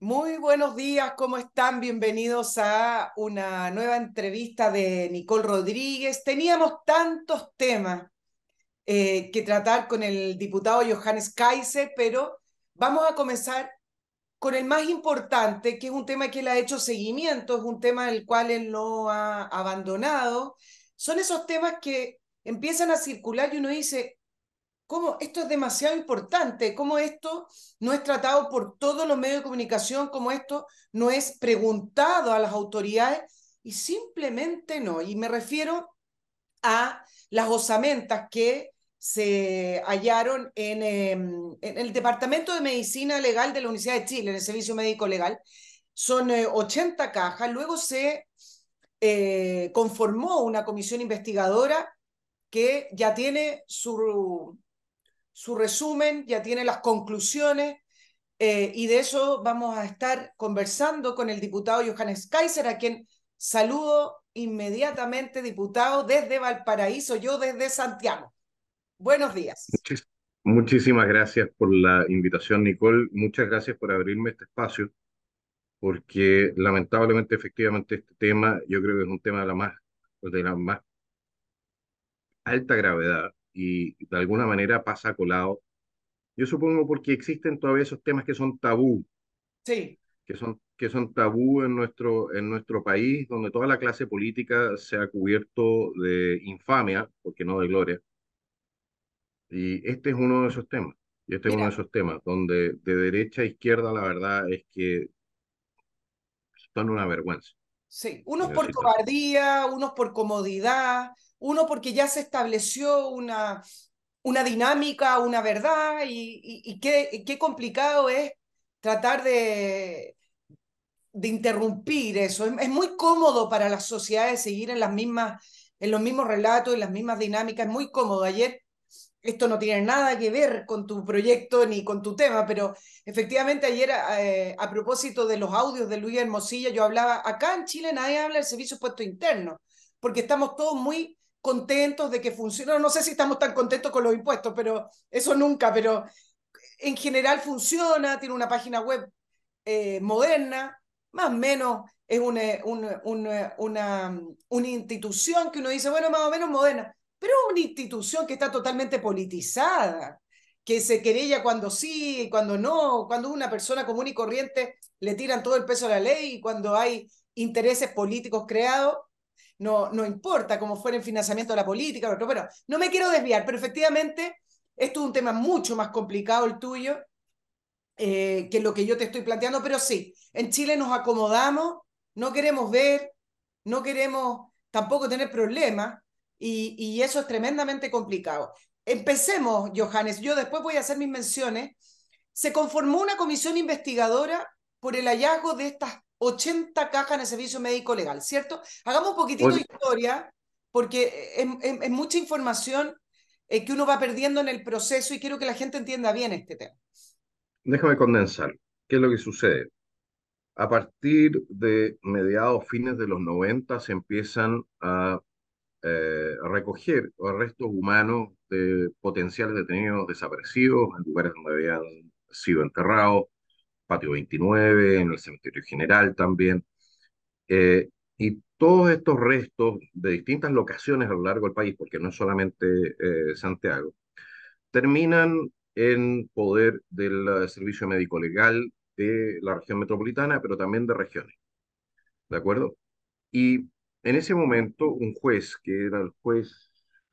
Muy buenos días, ¿cómo están? Bienvenidos a una nueva entrevista de Nicole Rodríguez. Teníamos tantos temas eh, que tratar con el diputado Johannes Kaiser, pero vamos a comenzar con el más importante, que es un tema que él ha hecho seguimiento, es un tema del cual él no ha abandonado. Son esos temas que empiezan a circular y uno dice, cómo esto es demasiado importante, cómo esto no es tratado por todos los medios de comunicación, cómo esto no es preguntado a las autoridades y simplemente no. Y me refiero a las osamentas que se hallaron en, en, el Departamento de Medicina Legal de la Universidad de Chile, en el Servicio Médico Legal. Son eh, 80 cajas, luego se eh, conformó una comisión investigadora que ya tiene su, su resumen, ya tiene las conclusiones, eh, y de eso vamos a estar conversando con el diputado Johannes Kaiser, a quien saludo inmediatamente, diputado, desde Valparaíso, yo desde Santiago. Buenos días. Muchis- muchísimas gracias por la invitación, Nicole. Muchas gracias por abrirme este espacio, porque lamentablemente, efectivamente, este tema yo creo que es un tema de la más, de la más alta gravedad y de alguna manera pasa colado. Yo supongo porque existen todavía esos temas que son tabú, Sí, que son, que son tabú en nuestro, en nuestro país, donde toda la clase política se ha cubierto de infamia, porque no de gloria. Y este es uno de esos temas. Y este es uno de mira, esos temas donde de derecha a izquierda la verdad es que son una vergüenza, sí, unos por cobardía, unos por comodidad, uno porque ya se estableció una, una dinámica, una verdad, y, y, qué, qué complicado es tratar de, de interrumpir eso. Es, muy cómodo para las sociedades seguir en las mismas, en los mismos relatos, en las mismas dinámicas, es muy cómodo. Ayer, esto no tiene nada que ver con tu proyecto ni con tu tema, pero efectivamente ayer eh, a propósito de los audios de Luis Hermosilla, yo hablaba, acá en Chile nadie habla del servicio puesto interno, porque estamos todos muy contentos de que funciona. No sé si estamos tan contentos con los impuestos, pero eso nunca, pero en general funciona, tiene una página web eh, moderna, más o menos es una, una, una, una, institución que uno dice, bueno, más o menos moderna, pero una institución que está totalmente politizada, que se querella cuando sí cuando no, cuando una persona común y corriente le tiran todo el peso a la ley y cuando hay intereses políticos creados, no, no importa cómo fuera el financiamiento de la política, pero bueno, no me quiero desviar, pero efectivamente esto es un tema mucho más complicado el tuyo eh, que lo que yo te estoy planteando, pero sí, en Chile nos acomodamos, no queremos ver, no queremos tampoco tener problemas y, y eso es tremendamente complicado. Empecemos, Johannes, yo después voy a hacer mis menciones. Se conformó una comisión investigadora por el hallazgo de estas 80 cajas en el servicio médico legal, ¿cierto? Hagamos un poquitito de historia, porque es, es- es mucha información eh, que uno va perdiendo en el proceso y quiero que la gente entienda bien este tema. déjame condensar. ¿Qué es lo que sucede? A partir de mediados, fines de los 90 se empiezan a eh, recoger restos humanos de potenciales detenidos desaparecidos en lugares donde habían sido enterrados, Patio 29, en el Cementerio General también. Eh, y todos estos restos de distintas locaciones a lo largo del país, porque no es solamente eh, Santiago, terminan en poder del eh, Servicio Médico Legal de la región metropolitana, pero también de regiones, ¿de acuerdo? Y en ese momento, un juez, que era el juez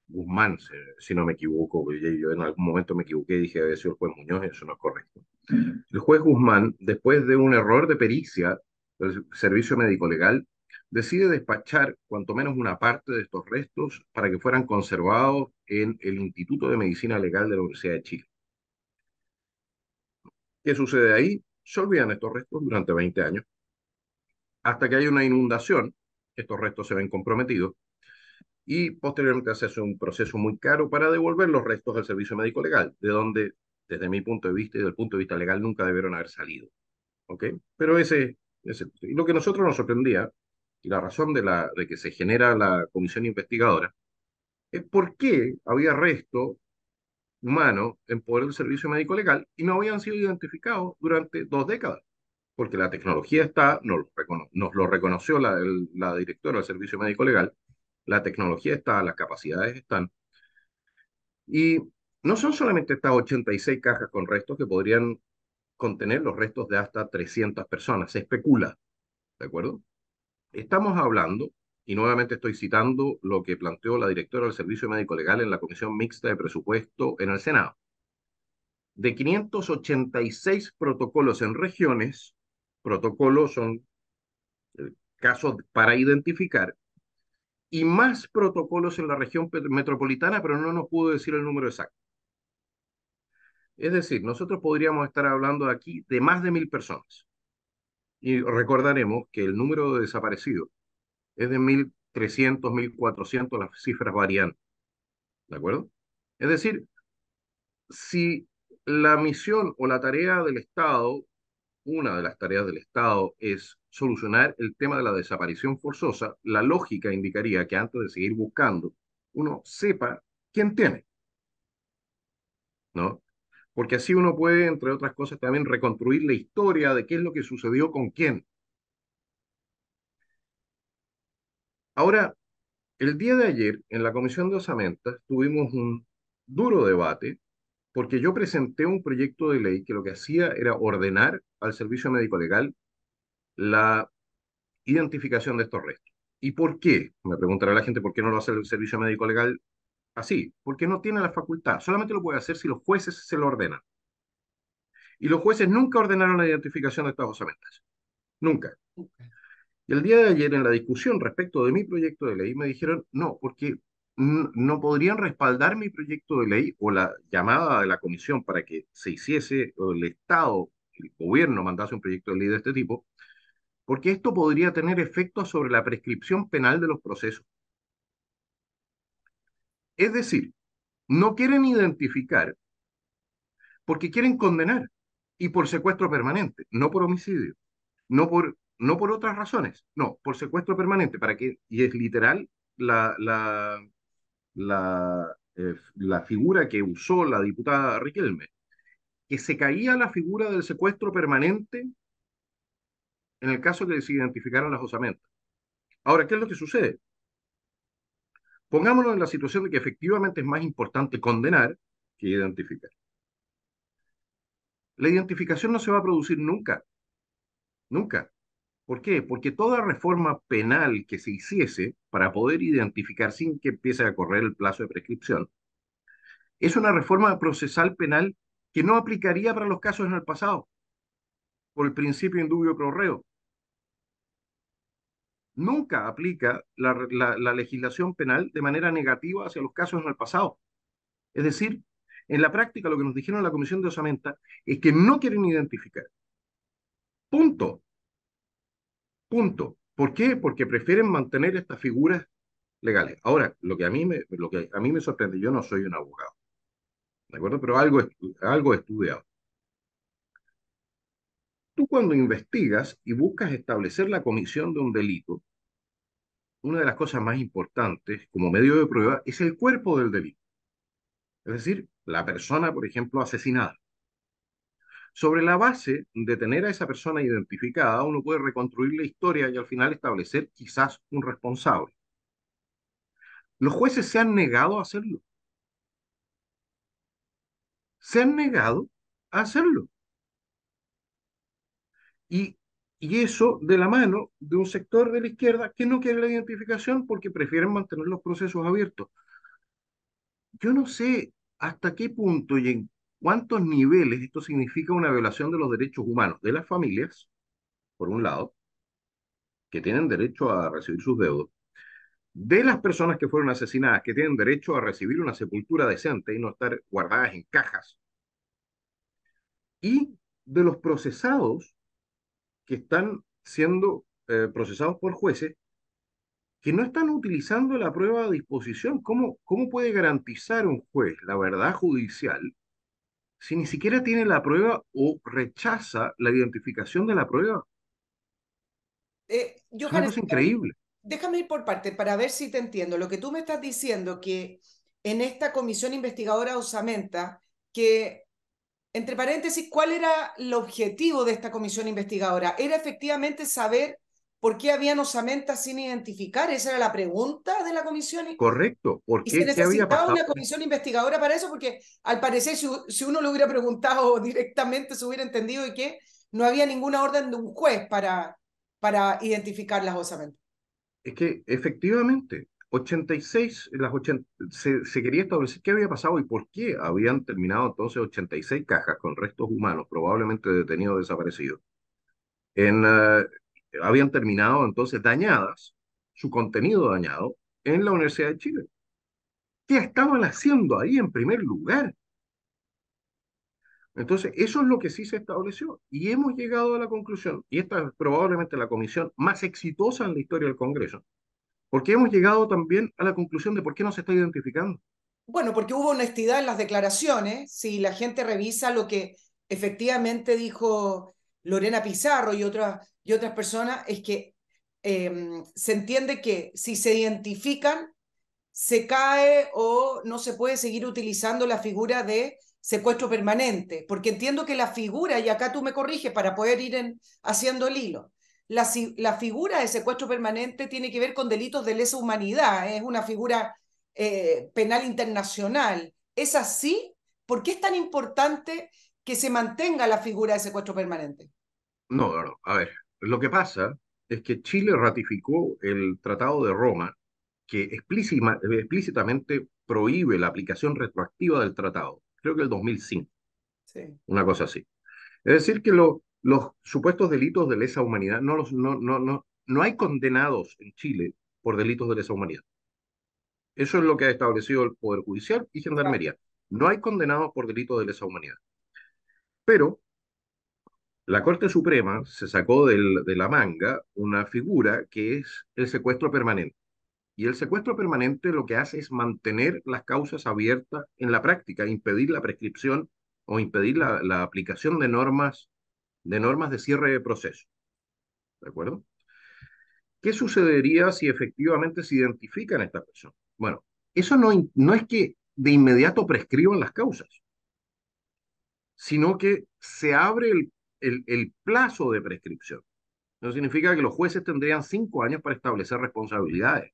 Guzmán, si, no me equivoco, yo en algún momento me equivoqué y dije había sido el juez Muñoz, eso no es correcto. El juez Guzmán, después de un error de pericia del Servicio Médico Legal, decide despachar cuanto menos una parte de estos restos para que fueran conservados en el Instituto de Medicina Legal de la Universidad de Chile. ¿Qué sucede ahí? Se olvidan estos restos durante 20 años, hasta que hay una inundación, estos restos se ven comprometidos, y posteriormente se hace un proceso muy caro para devolver los restos al servicio médico legal, de donde, desde mi punto de vista y del punto de vista legal, nunca debieron haber salido. ¿Ok? Pero ese, ese y lo que a nosotros nos sorprendía, y la razón de, la, de que se genera la comisión investigadora, es por qué había resto humano en poder del servicio médico legal y no habían sido identificados durante dos décadas, porque la tecnología está, nos nos lo reconoció la, el, la directora del servicio médico legal, la tecnología está, las capacidades están, y no son solamente estas 86 cajas con restos que podrían contener los restos de hasta 300 personas, se especula, ¿de acuerdo? Estamos hablando, y nuevamente estoy citando lo que planteó la directora del Servicio Médico Legal en la Comisión Mixta de Presupuesto en el Senado, de 586 protocolos en regiones, protocolos son eh, casos para identificar, y más protocolos en la región metropolitana, pero no nos pudo decir el número exacto. Es decir, nosotros podríamos estar hablando aquí de más de mil personas. Y recordaremos que el número de desaparecidos es de 1.300, 1.400, las cifras varían. ¿De acuerdo? Es decir, si la misión o la tarea del Estado, una de las tareas del Estado es solucionar el tema de la desaparición forzosa, la lógica indicaría que antes de seguir buscando, uno sepa quién tiene. ¿No? Porque así uno puede, entre otras cosas, también reconstruir la historia de qué es lo que sucedió con quién. Ahora, el día de ayer, en la Comisión de Osamentas, tuvimos un duro debate porque yo presenté un proyecto de ley que lo que hacía era ordenar al Servicio Médico Legal la identificación de estos restos. ¿Y por qué? Me preguntará la gente por qué no lo hace el Servicio Médico Legal así. Porque no tiene la facultad. Solamente lo puede hacer si los jueces se lo ordenan. Y los jueces nunca ordenaron la identificación de estas osamentas. Nunca. Y el día de ayer, en la discusión respecto de mi proyecto de ley, me dijeron, no, porque no podrían respaldar mi proyecto de ley o la llamada de la comisión para que se hiciese, o el Estado, el gobierno mandase un proyecto de ley de este tipo, porque esto podría tener efectos sobre la prescripción penal de los procesos. Es decir, no quieren identificar porque quieren condenar y por secuestro permanente, no por homicidio, no por no por otras razones, no, por secuestro permanente, para que, y es literal la, la, la, eh, la figura que usó la diputada Riquelme, que se caía la figura del secuestro permanente en el caso que se identificaran las osamentas. Ahora, ¿qué es lo que sucede? Pongámonos en la situación de que efectivamente es más importante condenar que identificar. La identificación no se va a producir nunca, nunca. ¿Por qué? Porque toda reforma penal que se hiciese para poder identificar sin que empiece a correr el plazo de prescripción, es una reforma procesal penal que no aplicaría para los casos en el pasado, por el principio indubio pro reo. Nunca aplica la, la legislación penal de manera negativa hacia los casos en el pasado. Es decir, en la práctica lo que nos dijeron la Comisión de Osamenta es que no quieren identificar. Punto. Punto. ¿Por qué? Porque prefieren mantener estas figuras legales. Ahora, lo que a mí me, lo que a mí me sorprende, yo no soy un abogado, ¿de acuerdo? Pero algo, algo estudiado. Tú cuando investigas y buscas establecer la comisión de un delito, una de las cosas más importantes como medio de prueba es el cuerpo del delito. Es decir, la persona, por ejemplo, asesinada. Sobre la base de tener a esa persona identificada, uno puede reconstruir la historia y al final establecer quizás un responsable. Los jueces se han negado a hacerlo. Se han negado a hacerlo. Y, y eso de la mano de un sector de la izquierda que no quiere la identificación porque prefieren mantener los procesos abiertos. Yo no sé hasta qué punto y en cuántos niveles esto significa una violación de los derechos humanos de las familias, por un lado, que tienen derecho a recibir sus deudos, de las personas que fueron asesinadas, que tienen derecho a recibir una sepultura decente y no estar guardadas en cajas, y de los procesados que están siendo eh, procesados por jueces que no están utilizando la prueba a disposición. ¿Cómo, ¿Cómo puede garantizar un juez la verdad judicial si ni siquiera tiene la prueba o rechaza la identificación de la prueba? Eh, es increíble. déjame ir por parte para ver si te entiendo. Lo que tú me estás diciendo que en esta comisión investigadora Osamenta, que, entre paréntesis, ¿cuál era el objetivo de esta comisión investigadora? ¿Era efectivamente saber por qué habían osamentas sin identificar? Esa era la pregunta de la comisión. Correcto. ¿Por ¿Y qué? se ¿Qué había necesitaba pasado? una comisión investigadora para eso? Porque al parecer, si, si uno lo hubiera preguntado directamente, se hubiera entendido de que no había ninguna orden de un juez para, para identificar las osamentas. Es que efectivamente, 86, las 80, se, quería establecer qué había pasado y por qué habían terminado entonces 86 cajas con restos humanos, probablemente detenidos desaparecidos. En, eh, habían terminado entonces dañadas, su contenido dañado, en la Universidad de Chile. ¿Qué estaban haciendo ahí en primer lugar? Entonces, eso es lo que sí se estableció. Y hemos llegado a la conclusión, y esta es probablemente la comisión más exitosa en la historia del Congreso, porque hemos llegado también a la conclusión de por qué no se está identificando. Bueno, porque hubo honestidad en las declaraciones. Si la gente revisa lo que efectivamente dijo Lorena Pizarro y otras, y otras personas, es que eh, se entiende que si se identifican, se cae o no se puede seguir utilizando la figura de secuestro permanente, porque entiendo que la figura, y acá tú me corriges para poder ir en, haciendo el hilo, la, la, figura de secuestro permanente tiene que ver con delitos de lesa humanidad, es una figura eh, penal internacional. ¿Es así? ¿Por qué es tan importante que se mantenga la figura de secuestro permanente? No, no, no. A ver, lo que pasa es que Chile ratificó el Tratado de Roma que explícitamente prohíbe la aplicación retroactiva del tratado creo que el 2005. Sí. Una cosa así. Es decir, que lo, los supuestos delitos de lesa humanidad, no, los, no, no, no, no hay condenados en Chile por delitos de lesa humanidad. Eso es lo que ha establecido el Poder Judicial y Gendarmería. No hay condenados por delitos de lesa humanidad. Pero la Corte Suprema se sacó del, de la manga una figura que es el secuestro permanente. Y el secuestro permanente lo que hace es mantener las causas abiertas en la práctica, impedir la prescripción o impedir la, la aplicación de normas, de normas de cierre de proceso. ¿De acuerdo? ¿Qué sucedería si efectivamente se identifican a esta persona? Bueno, eso no, no es que de inmediato prescriban las causas, sino que se abre el, el, plazo de prescripción. Eso significa que los jueces tendrían cinco años para establecer responsabilidades.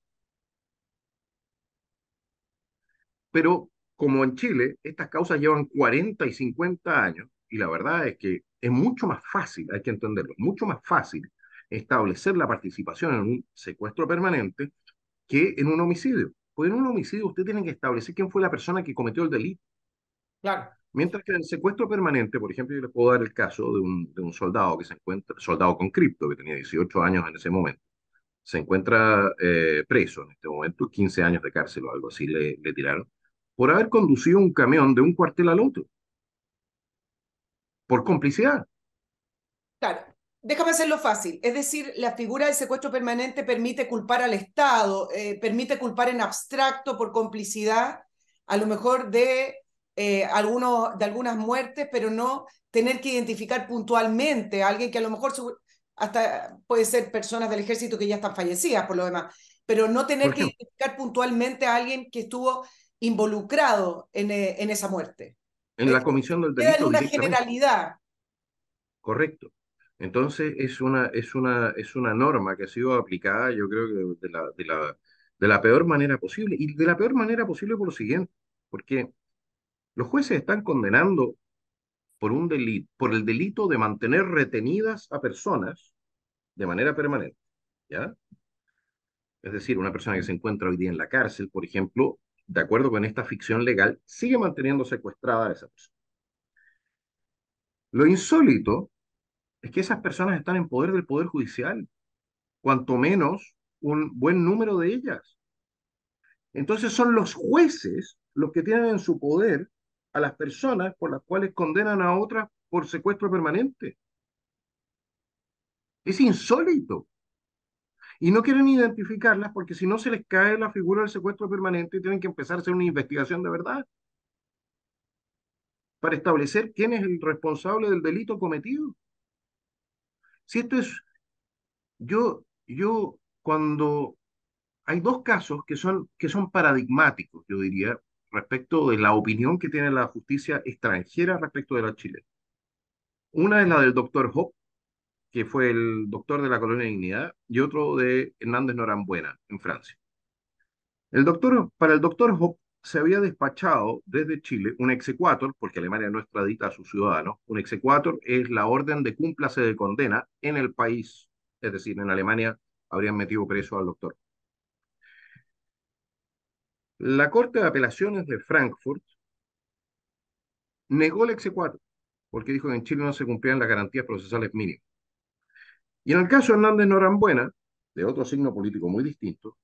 Pero como en Chile, estas causas llevan 40 y 50 años, y la verdad es que es mucho más fácil, hay que entenderlo, mucho más fácil establecer la participación en un secuestro permanente que en un homicidio. Pues en un homicidio usted tiene que establecer quién fue la persona que cometió el delito. Claro. Mientras que en el secuestro permanente, por ejemplo, yo les puedo dar el caso de un, de un soldado que se encuentra, soldado con cripto, que tenía 18 años en ese momento, se encuentra eh, preso en este momento, 15 años de cárcel o algo así le, le tiraron por haber conducido un camión de un cuartel al otro. Por complicidad. Claro, déjame hacerlo fácil. Es decir, la figura del secuestro permanente permite culpar al Estado, eh, permite culpar en abstracto por complicidad, a lo mejor de, eh, algunos, de algunas muertes, pero no tener que identificar puntualmente a alguien que a lo mejor hasta puede ser personas del ejército que ya están fallecidas por lo demás, pero no tener que identificar puntualmente a alguien que estuvo involucrado en, en esa muerte. En la comisión del delito. Queda en una generalidad. Correcto. Entonces es una, es, una, es una norma que ha sido aplicada, yo creo que de la, de, la, de la peor manera posible. Y de la peor manera posible por lo siguiente, porque los jueces están condenando por, un delito, por el delito de mantener retenidas a personas de manera permanente. ¿Ya? Es decir, una persona que se encuentra hoy día en la cárcel, por ejemplo, de acuerdo con esta ficción legal, sigue manteniendo secuestrada a esa persona. Lo insólito es que esas personas están en poder del Poder Judicial, cuanto menos un buen número de ellas. Entonces son los jueces los que tienen en su poder a las personas por las cuales condenan a otras por secuestro permanente. Es insólito y no quieren identificarlas porque si no se les cae la figura del secuestro permanente y tienen que empezar a hacer una investigación de verdad para establecer quién es el responsable del delito cometido. Si esto es, yo, yo cuando hay dos casos que son, que son paradigmáticos, yo diría, respecto de la opinión que tiene la justicia extranjera respecto de la chilena. Una es la del doctor Hope, que fue el doctor de la colonia de Dignidad, y otro de Hernández Norambuena, en Francia. El doctor, para el doctor Hope se había despachado desde Chile un exequatur, porque Alemania no extradita a sus ciudadanos, un exequatur es la orden de cúmplase de condena en el país, es decir, en Alemania habrían metido preso al doctor. La Corte de Apelaciones de Frankfurt negó el exequatur, porque dijo que en Chile no se cumplían las garantías procesales mínimas. Y en el caso de Hernández Norambuena, de otro signo político muy distinto,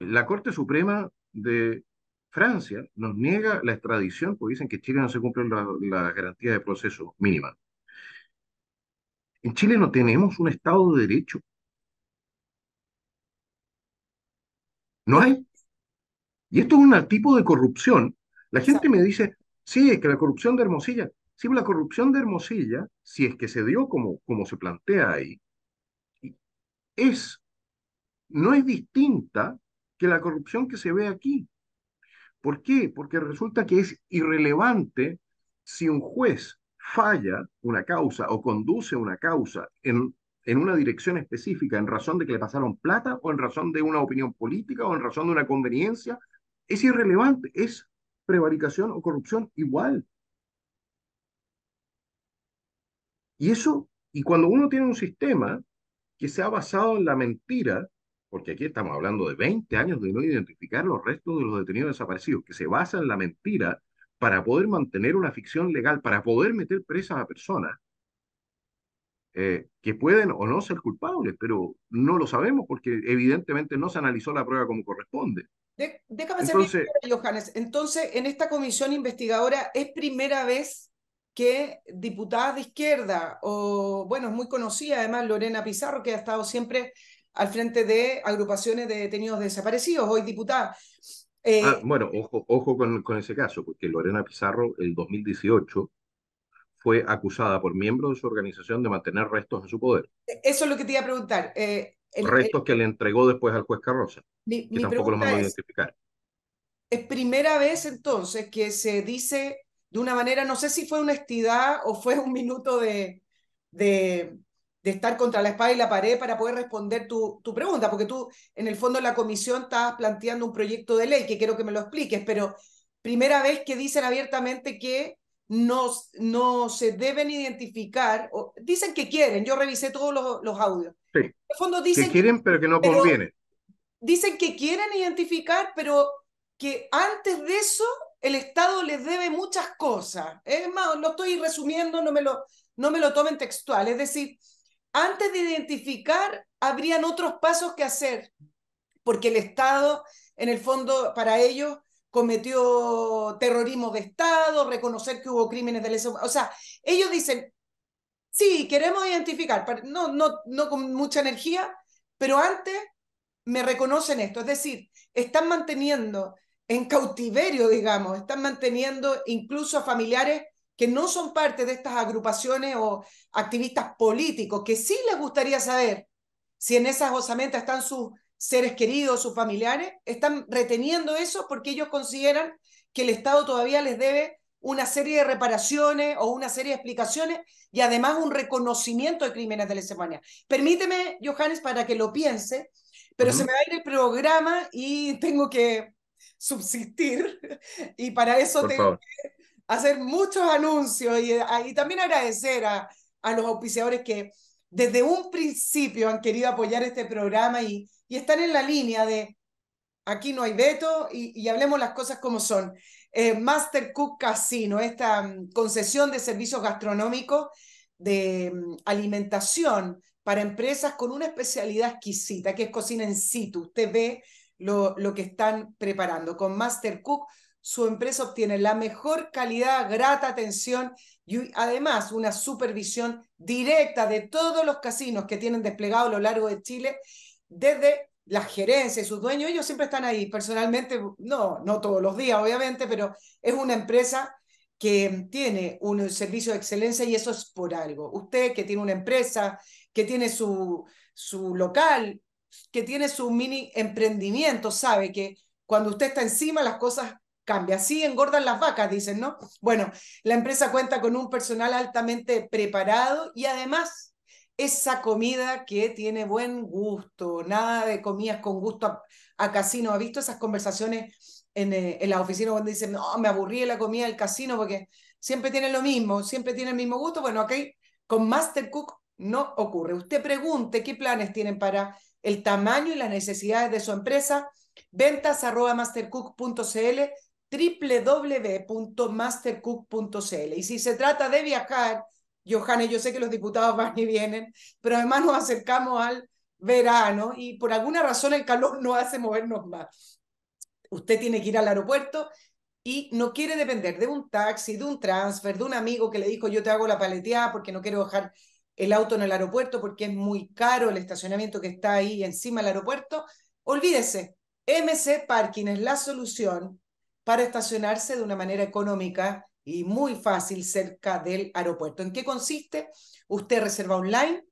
la Corte Suprema de Francia nos niega la extradición porque dicen que en Chile no se cumplen las la garantías de proceso mínima. En Chile no tenemos un Estado de Derecho. No hay. Y esto es un tipo de corrupción. La gente me dice, sí, es que la corrupción de Hermosilla, sí, la corrupción de Hermosilla, si es que se dio como, como se plantea ahí, es, no es distinta que la corrupción que se ve aquí. ¿Por qué? Porque resulta que es irrelevante si un juez falla una causa o conduce una causa en, en una dirección específica en razón de que le pasaron plata o en razón de una opinión política o en razón de una conveniencia. Es irrelevante, es prevaricación o corrupción igual. Y eso, y cuando uno tiene un sistema que se ha basado en la mentira, porque aquí estamos hablando de 20 años de no identificar los restos de los detenidos desaparecidos, que se basa en la mentira para poder mantener una ficción legal, para poder meter presas a personas eh, que pueden o no ser culpables, pero no lo sabemos porque evidentemente no se analizó la prueba como corresponde. déjame Entonces, Johannes. Entonces, en esta comisión investigadora es primera vez que diputadas de izquierda, o bueno, es muy conocida además Lorena Pizarro, que ha estado siempre al frente de agrupaciones de detenidos desaparecidos, hoy diputada. Eh, ah, bueno, ojo, ojo con, con, ese caso, porque Lorena Pizarro, el 2018, fue acusada por miembros de su organización de mantener restos en su poder. Eso es lo que te iba a preguntar. Eh, restos que le entregó después al juez Carroza, que tampoco los mandó a identificar. Es primera vez entonces que se dice de una manera, no sé si fue honestidad o fue un minuto de, de, de estar contra la espada y la pared para poder responder tu, tu pregunta, porque tú en el fondo en la comisión estabas planteando un proyecto de ley que quiero que me lo expliques, pero primera vez que dicen abiertamente que no, no se deben identificar, o, dicen que quieren, yo revisé todos los, los audios. Sí, en el fondo dicen que quieren, pero que no conviene. Dicen que quieren identificar, pero que antes de eso el Estado les debe muchas cosas. Es más, lo estoy resumiendo, no me lo, tomen textual. Es decir, antes de identificar, habrían otros pasos que hacer, porque el Estado, en el fondo, para ellos, cometió terrorismo de Estado, reconocer que hubo crímenes de lesa O sea, ellos dicen, sí, queremos identificar, no, no, no con mucha energía, pero antes me reconocen esto. Es decir, están manteniendo en cautiverio, digamos, están manteniendo incluso a familiares que no son parte de estas agrupaciones o activistas políticos, que sí les gustaría saber si en esas osamentas están sus seres queridos, sus familiares, están reteniendo eso porque ellos consideran que el Estado todavía les debe una serie de reparaciones o una serie de explicaciones y además un reconocimiento de crímenes de lesa humanidad. Permíteme, Johannes, para que lo piense, pero se me va a ir el programa y tengo que subsistir y para eso tengo que hacer muchos anuncios y, ah, y también agradecer a, a, los auspiciadores que desde un principio han querido apoyar este programa y, y están en la línea de aquí no hay veto y, y hablemos las cosas como son. Eh, Master Cook Casino, esta um, concesión de servicios gastronómicos de um, alimentación para empresas con una especialidad exquisita, que es cocina en situ. Usted ve lo, lo que están preparando. Con Master Cook, su empresa obtiene la mejor calidad, grata atención y además una supervisión directa de todos los casinos que tienen desplegado a lo largo de Chile, desde la gerencia y sus dueños, ellos siempre están ahí. Personalmente, no, no todos los días, obviamente, pero es una empresa que tiene un servicio de excelencia y eso es por algo. Usted que tiene una empresa, que tiene su, su local, que tiene su mini emprendimiento sabe que cuando usted está encima las cosas cambian. Así engordan las vacas, dicen, ¿no? Bueno, la empresa cuenta con un personal altamente preparado y además esa comida que tiene buen gusto, nada de comidas con gusto a, casino. ¿Ha visto esas conversaciones en, eh, en la oficina donde dicen, no, me aburrí de la comida del casino porque siempre tienen lo mismo, siempre tienen el mismo gusto? Bueno, aquí con Master Cook no ocurre. Usted pregunte qué planes tienen para el tamaño y las necesidades de su empresa. Ventas arroba mastercook.cl www.mastercook.cl. Y si se trata de viajar, Johannes, yo sé que los diputados van y vienen, pero además nos acercamos al verano y por alguna razón el calor no hace movernos más. Usted tiene que ir al aeropuerto y no quiere depender de un taxi, de un transfer, de un amigo que le dijo yo te hago la paleteada porque no quiero dejar el auto en el aeropuerto porque es muy caro el estacionamiento que está ahí encima del aeropuerto. Olvídese, MC Parking es la solución para estacionarse de una manera económica y muy fácil cerca del aeropuerto. ¿En qué consiste? Usted reserva online,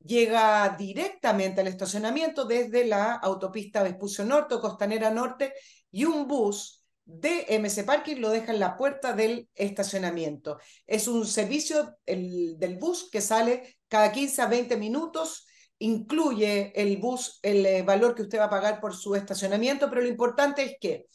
llega directamente al estacionamiento desde la autopista Vespucio Norte Costanera Norte y un bus de MC Parking lo deja en la puerta del estacionamiento. Es un servicio el, del bus que sale cada 15 a 20 minutos, incluye el bus el eh, valor que usted va a pagar por su estacionamiento, pero lo importante es que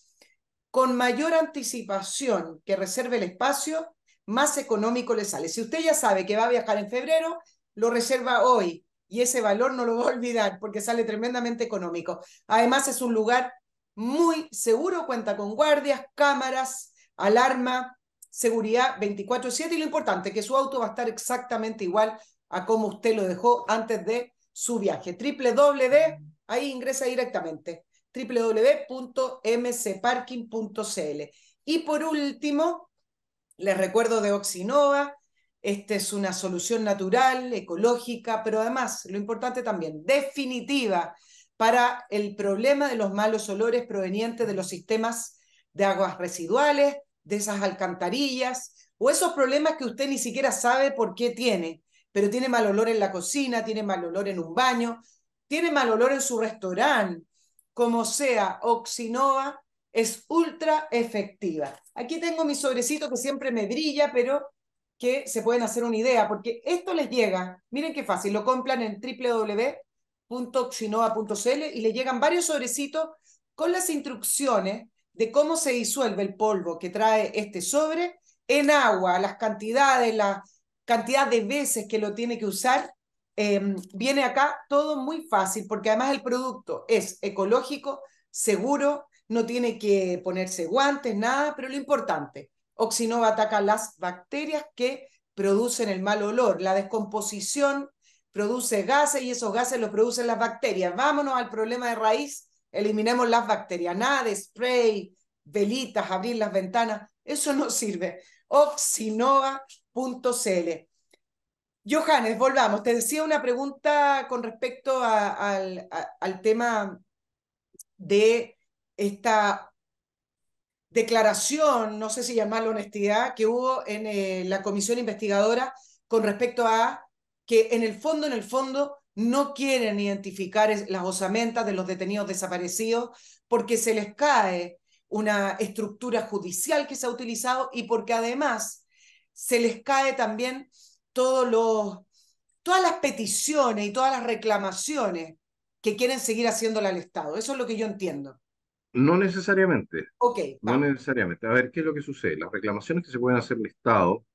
con mayor anticipación que reserve el espacio, más económico le sale. Si usted ya sabe que va a viajar en febrero, lo reserva hoy y ese valor no lo va a olvidar porque sale tremendamente económico. Además es un lugar muy seguro, cuenta con guardias, cámaras, alarma, seguridad 24/7 y lo importante, que su auto va a estar exactamente igual a como usted lo dejó antes de su viaje. www, ahí ingresa directamente www.mcparking.cl. Y por último, les recuerdo de Oxinova. Esta es una solución natural, ecológica, pero además, lo importante también, definitiva para el problema de los malos olores provenientes de los sistemas de aguas residuales, de esas alcantarillas, o esos problemas que usted ni siquiera sabe por qué tiene, pero tiene mal olor en la cocina, tiene mal olor en un baño, tiene mal olor en su restaurante, como sea, Oxinova es ultra efectiva. Aquí tengo mi sobrecito que siempre me brilla, pero que se pueden hacer una idea, porque esto les llega, miren qué fácil, lo compran en www.oxinova.cl y le llegan varios sobrecitos con las instrucciones de cómo se disuelve el polvo que trae este sobre en agua, las cantidades, la cantidad de veces que lo tiene que usar Em, viene acá todo muy fácil, porque además el producto es ecológico, seguro, no tiene que ponerse guantes, nada, pero lo importante, Oxinova ataca las bacterias que producen el mal olor. La descomposición produce gases y esos gases los producen las bacterias. Vámonos al problema de raíz, eliminemos las bacterias. Nada de spray, velitas, abrir las ventanas, eso no sirve. Oxinova.cl Johannes, volvamos. Te decía una pregunta con respecto al, tema de esta declaración, no sé si llamarlo honestidad, que hubo en eh, la comisión investigadora con respecto a que en el fondo, en el fondo, no quieren identificar las osamentas de los detenidos desaparecidos porque se les cae una estructura judicial que se ha utilizado y porque además se les cae también todos los, todas las peticiones y todas las reclamaciones que quieren seguir haciéndole al Estado. Eso es lo que yo entiendo. No necesariamente. Ok. No necesariamente. A ver, ¿qué es lo que sucede? Las reclamaciones que se pueden hacer al Estado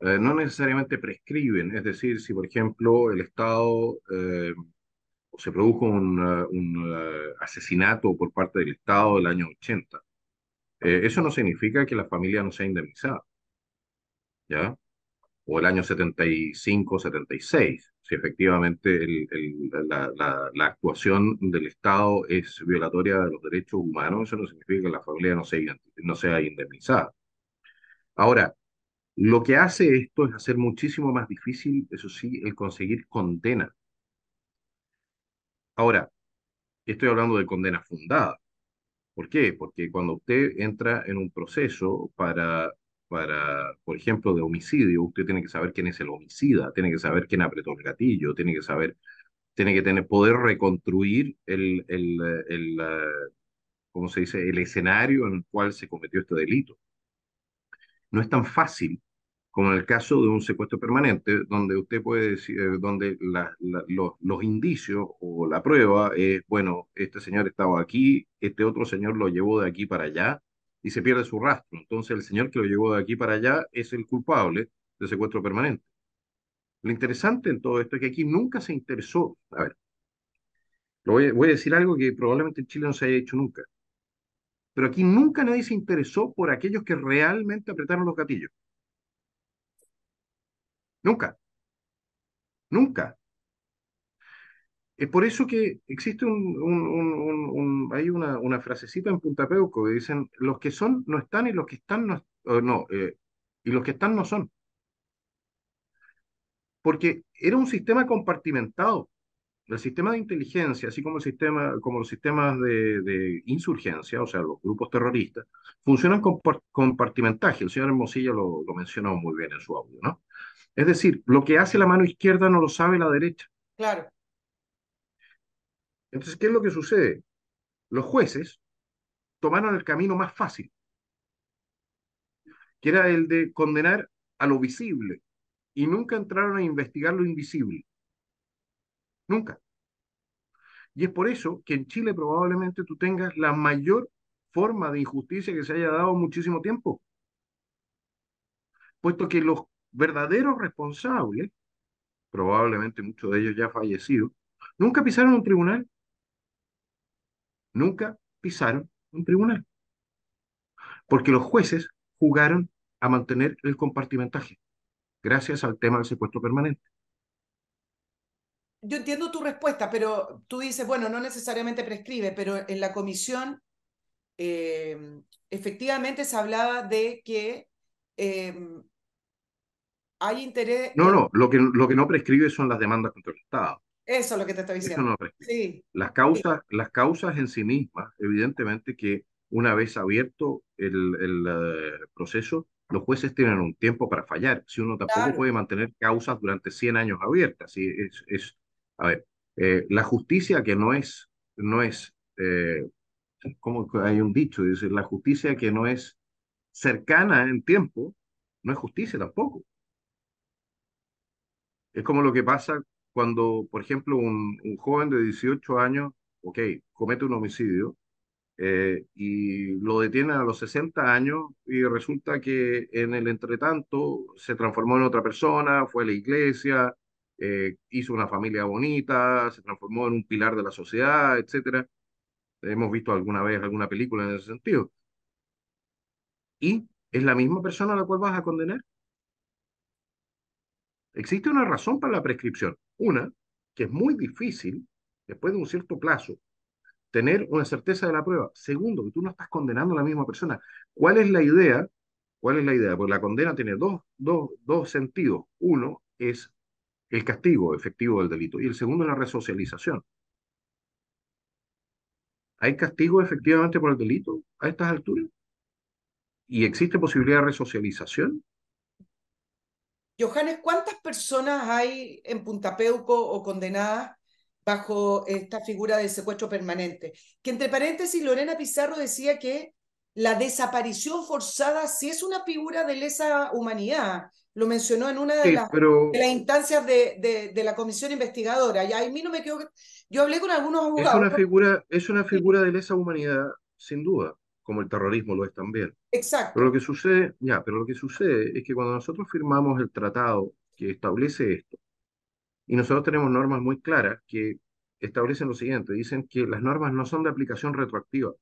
eh, no necesariamente prescriben. Es decir, si por ejemplo el Estado eh, se produjo un, un uh, asesinato por parte del Estado del año 80, eh, eso no significa que la familia no sea indemnizada. ¿Ya? o el año 75, 76, si efectivamente el, la, la, actuación del Estado es violatoria de los derechos humanos, eso no significa que la familia no sea, no sea indemnizada. Ahora, lo que hace esto es hacer muchísimo más difícil, eso sí, el conseguir condena. Ahora, estoy hablando de condena fundada. ¿Por qué? Porque cuando usted entra en un proceso para para, por ejemplo, de homicidio, usted tiene que saber quién es el homicida, tiene que saber quién apretó el gatillo, tiene que saber tiene que tener, poder reconstruir el, el, el, ¿cómo se dice?, el escenario en el cual se cometió este delito. No es tan fácil como en el caso de un secuestro permanente, donde usted puede decir, eh, donde los, indicios o la prueba es, bueno, este señor estaba aquí, este otro señor lo llevó de aquí para allá y se pierde su rastro. Entonces el señor que lo llevó de aquí para allá es el culpable de secuestro permanente. Lo interesante en todo esto es que aquí nunca se interesó, a ver, voy, voy a decir algo que probablemente en Chile no se haya hecho nunca, pero aquí nunca nadie se interesó por aquellos que realmente apretaron los gatillos. Nunca. Nunca. Es por eso que existe un, hay una, una, frasecita en Punta Peuco que dicen, los que son no están y los que están no, no eh, y los que están no son. Porque era un sistema compartimentado. El sistema de inteligencia, así como, el sistema, como los sistemas de, de insurgencia, o sea, los grupos terroristas, funcionan con compartimentaje. El señor Hermosillo lo, lo mencionó muy bien en su audio, ¿no? Es decir, lo que hace la mano izquierda no lo sabe la derecha. Claro. Entonces, ¿qué es lo que sucede? Los jueces tomaron el camino más fácil, que era el de condenar a lo visible, y nunca entraron a investigar lo invisible. Nunca. Y es por eso que en Chile probablemente tú tengas la mayor forma de injusticia que se haya dado muchísimo tiempo. Puesto que los verdaderos responsables, probablemente muchos de ellos ya fallecidos, nunca pisaron un tribunal. Nunca pisaron un tribunal. Porque los jueces jugaron a mantener el compartimentaje, gracias al tema del secuestro permanente. Yo entiendo tu respuesta, pero tú dices, bueno, no necesariamente prescribe, pero en la comisión eh, efectivamente se hablaba de que eh, hay interés. No, no, lo que, lo que no prescribe son las demandas contra el Estado. Eso es lo que te estoy diciendo. sí. Las causas, las causas en sí mismas, evidentemente que una vez abierto el, el eh, proceso, los jueces tienen un tiempo para fallar. Si uno tampoco puede mantener causas durante 100 años abiertas. ¿sí? Es, es, a ver, eh, la justicia que no es, no es eh, como hay un dicho, dice, la justicia que no es cercana en tiempo, no es justicia tampoco. Es como lo que pasa cuando, por ejemplo, un, joven de 18 años, ok, comete un homicidio eh, y lo detienen a los 60 años y resulta que en el entretanto se transformó en otra persona, fue a la iglesia, eh, hizo una familia bonita, se transformó en un pilar de la sociedad, etcétera. Hemos visto alguna vez alguna película en ese sentido. Y es la misma persona a la cual vas a condenar. Existe una razón para la prescripción. Una, que es muy difícil, después de un cierto plazo, tener una certeza de la prueba. Segundo, que tú no estás condenando a la misma persona. ¿Cuál es la idea? ¿Cuál es la idea? Porque la condena tiene dos, dos, dos sentidos. Uno es el castigo efectivo del delito y el segundo es la resocialización. ¿Hay castigo efectivamente por el delito a estas alturas? ¿Y existe posibilidad de resocialización? Johannes, ¿cuántas personas hay en Punta Peuco o condenadas bajo esta figura del secuestro permanente? Que entre paréntesis, Lorena Pizarro decía que la desaparición forzada sí es una figura de lesa humanidad. Lo mencionó en una de, las, instancias de, de, la comisión investigadora. Y a mí no me quedó... Yo hablé con algunos abogados. Es una figura, es una figura de lesa humanidad, sin duda como el terrorismo lo es también. Exacto. Pero lo que sucede, ya, pero lo que sucede es que cuando nosotros firmamos el tratado que establece esto, y nosotros tenemos normas muy claras que establecen lo siguiente, dicen que las normas no son de aplicación retroactiva.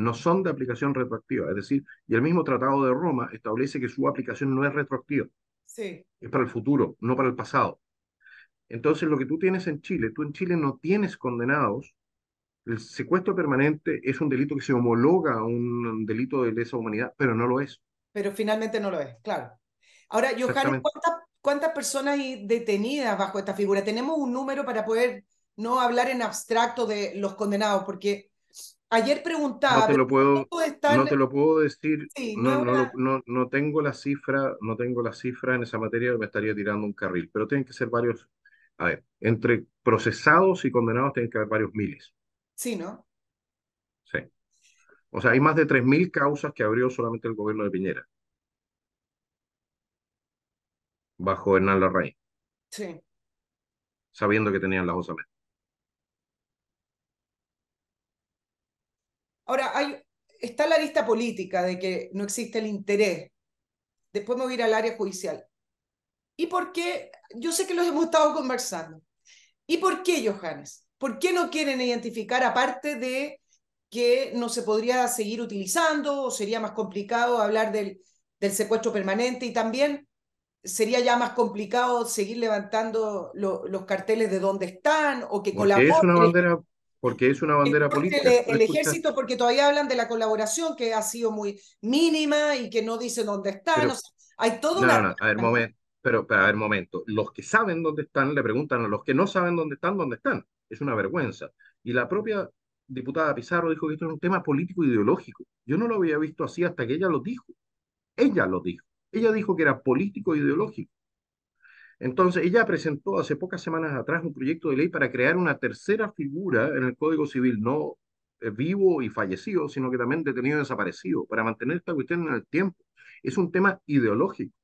No son de aplicación retroactiva, es decir, y el mismo Tratado de Roma establece que su aplicación no es retroactiva. Sí. Es para el futuro, no para el pasado. Entonces, lo que tú tienes en Chile, tú en Chile no tienes condenados el secuestro permanente es un delito que se homologa a un delito de lesa humanidad, pero no lo es. Pero finalmente no lo es, claro. Ahora, Johannes, ¿cuántas, ¿cuántas personas hay detenidas bajo esta figura? Tenemos un número para poder no hablar en abstracto de los condenados, porque ayer preguntaba... No te lo puedo, no te lo puedo decir, no, no, no, no, tengo la cifra, no tengo la cifra en esa materia, me estaría tirando un carril, pero tienen que ser varios, A ver, entre procesados y condenados tienen que haber varios miles. Sí, ¿no? Sí. O sea, hay más de 3.000 causas que abrió solamente el gobierno de Piñera. Bajo Hernán Larraín. Sí. Sabiendo que tenían las osamentas. Ahora, hay, está la lista política de que no existe el interés. Después me voy a ir al área judicial. ¿Y por qué? Yo sé que los hemos estado conversando. ¿Y por qué, Johannes? ¿Por qué no quieren identificar, aparte de que no se podría seguir utilizando o sería más complicado hablar del, del secuestro permanente y también sería ya más complicado seguir levantando lo, los carteles de dónde están o que colaboren? Es una bandera porque es una bandera política. El, ejército, porque todavía hablan de la colaboración que ha sido muy mínima y que no dicen dónde están. hay todo una. No, a ver, momento. Pero, pero, a ver, momento. Los que saben dónde están le preguntan a los que no saben dónde están, dónde están. Es una vergüenza. Y la propia diputada Pizarro dijo que esto es un tema político ideológico. Yo no lo había visto así hasta que ella lo dijo. Ella lo dijo. Ella dijo que era político ideológico. Entonces, ella presentó hace pocas semanas atrás un proyecto de ley para crear una tercera figura en el Código Civil, no eh, vivo y fallecido, sino que también detenido y desaparecido, para mantener esta cuestión en el tiempo. Es un tema ideológico,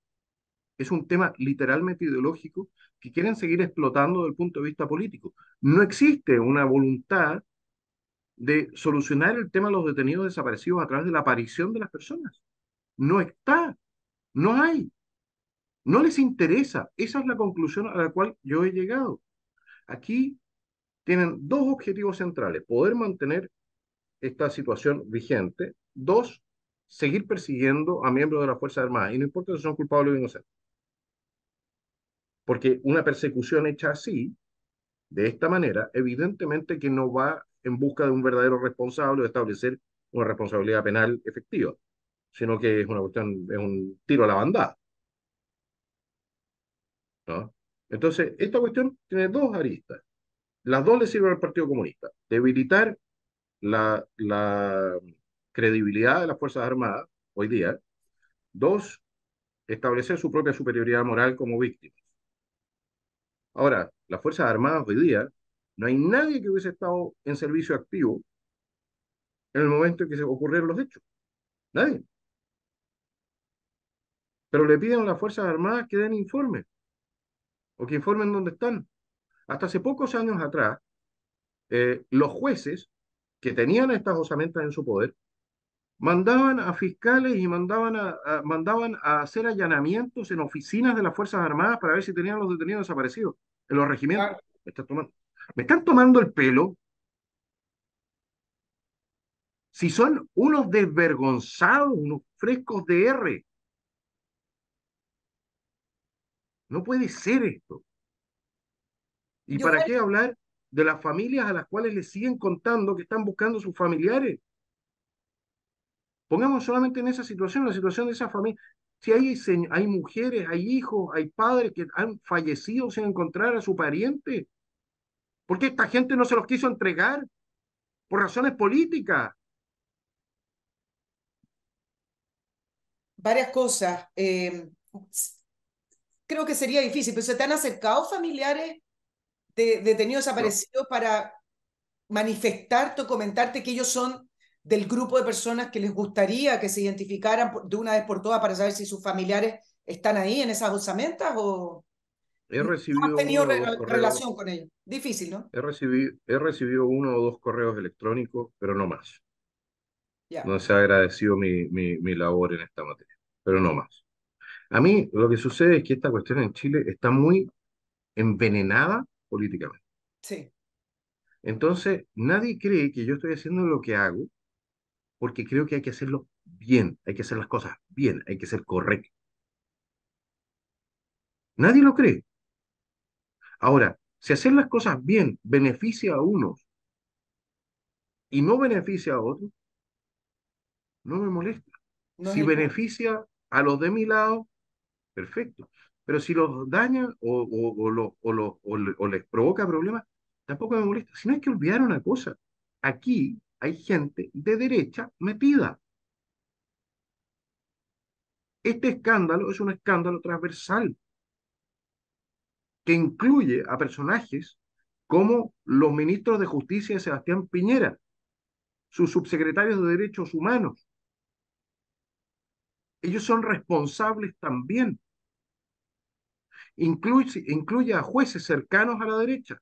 es un tema literalmente ideológico que quieren seguir explotando desde el punto de vista político. No existe una voluntad de solucionar el tema de los detenidos desaparecidos a través de la aparición de las personas. No está, no hay. No les interesa. Esa es la conclusión a la cual yo he llegado. Aquí tienen dos objetivos centrales. Poder mantener esta situación vigente. Dos, seguir persiguiendo a miembros de las Fuerzas Armadas. Y no importa si son culpables o inocentes. Porque una persecución hecha así, de esta manera, evidentemente que no va en busca de un verdadero responsable o establecer una responsabilidad penal efectiva, sino que es una cuestión, es un tiro a la bandada. Entonces, esta cuestión tiene dos aristas. Las dos le sirven al Partido Comunista. Debilitar la, la credibilidad de las Fuerzas Armadas hoy día. Dos, establecer su propia superioridad moral como víctimas. Ahora, las Fuerzas Armadas hoy día, no hay nadie que hubiese estado en servicio activo en el momento en que se ocurrieron los hechos. Nadie. Pero le piden a las Fuerzas Armadas que den informes o que informen dónde están. Hasta hace pocos años atrás, eh, los jueces que tenían estas osamentas en su poder mandaban a fiscales y mandaban a, mandaban a hacer allanamientos en oficinas de las Fuerzas Armadas para ver si tenían los detenidos desaparecidos en los regimientos. Me, tomando, me están tomando el pelo. Si son unos desvergonzados, unos frescos de R, No puede ser esto. ¿Y para qué hablar de las familias a las cuales le siguen contando que están buscando sus familiares? Pongamos solamente en esa situación, la situación de esa familia. Si hay, hay mujeres, hay hijos, hay padres que han fallecido sin encontrar a su pariente, ¿por qué esta gente no se los quiso entregar? Por razones políticas. Varias cosas. Eh, creo que sería difícil, pero ¿se te han acercado familiares de detenidos desaparecidos para manifestarte o comentarte que ellos son del grupo de personas que les gustaría que se identificaran de una vez por todas para saber si sus familiares están ahí en esas osamentas o he recibido no has tenido relación con ellos. Difícil, ¿no? He recibido, he recibido uno o dos correos electrónicos, pero no más. No se ha agradecido mi, mi, mi labor en esta materia, pero no más. A mí lo que sucede es que esta cuestión en Chile está muy envenenada políticamente. Sí. Entonces, nadie cree que yo estoy haciendo lo que hago porque creo que hay que hacerlo bien, hay que hacer las cosas bien, hay que ser correcto. Nadie lo cree. Ahora, si hacer las cosas bien beneficia a unos y no beneficia a otros, no me molesta. si beneficia a los de mi lado, perfecto. Pero si los daña o, o, o, o, les provoca problemas, tampoco me molesta. Si no hay que olvidar una cosa, aquí hay gente de derecha metida. Este escándalo es un escándalo transversal. que incluye a personajes como los ministros de Justicia de Sebastián Piñera, sus subsecretarios de Derechos Humanos. Ellos son responsables también. Incluye, incluye a jueces cercanos a la derecha.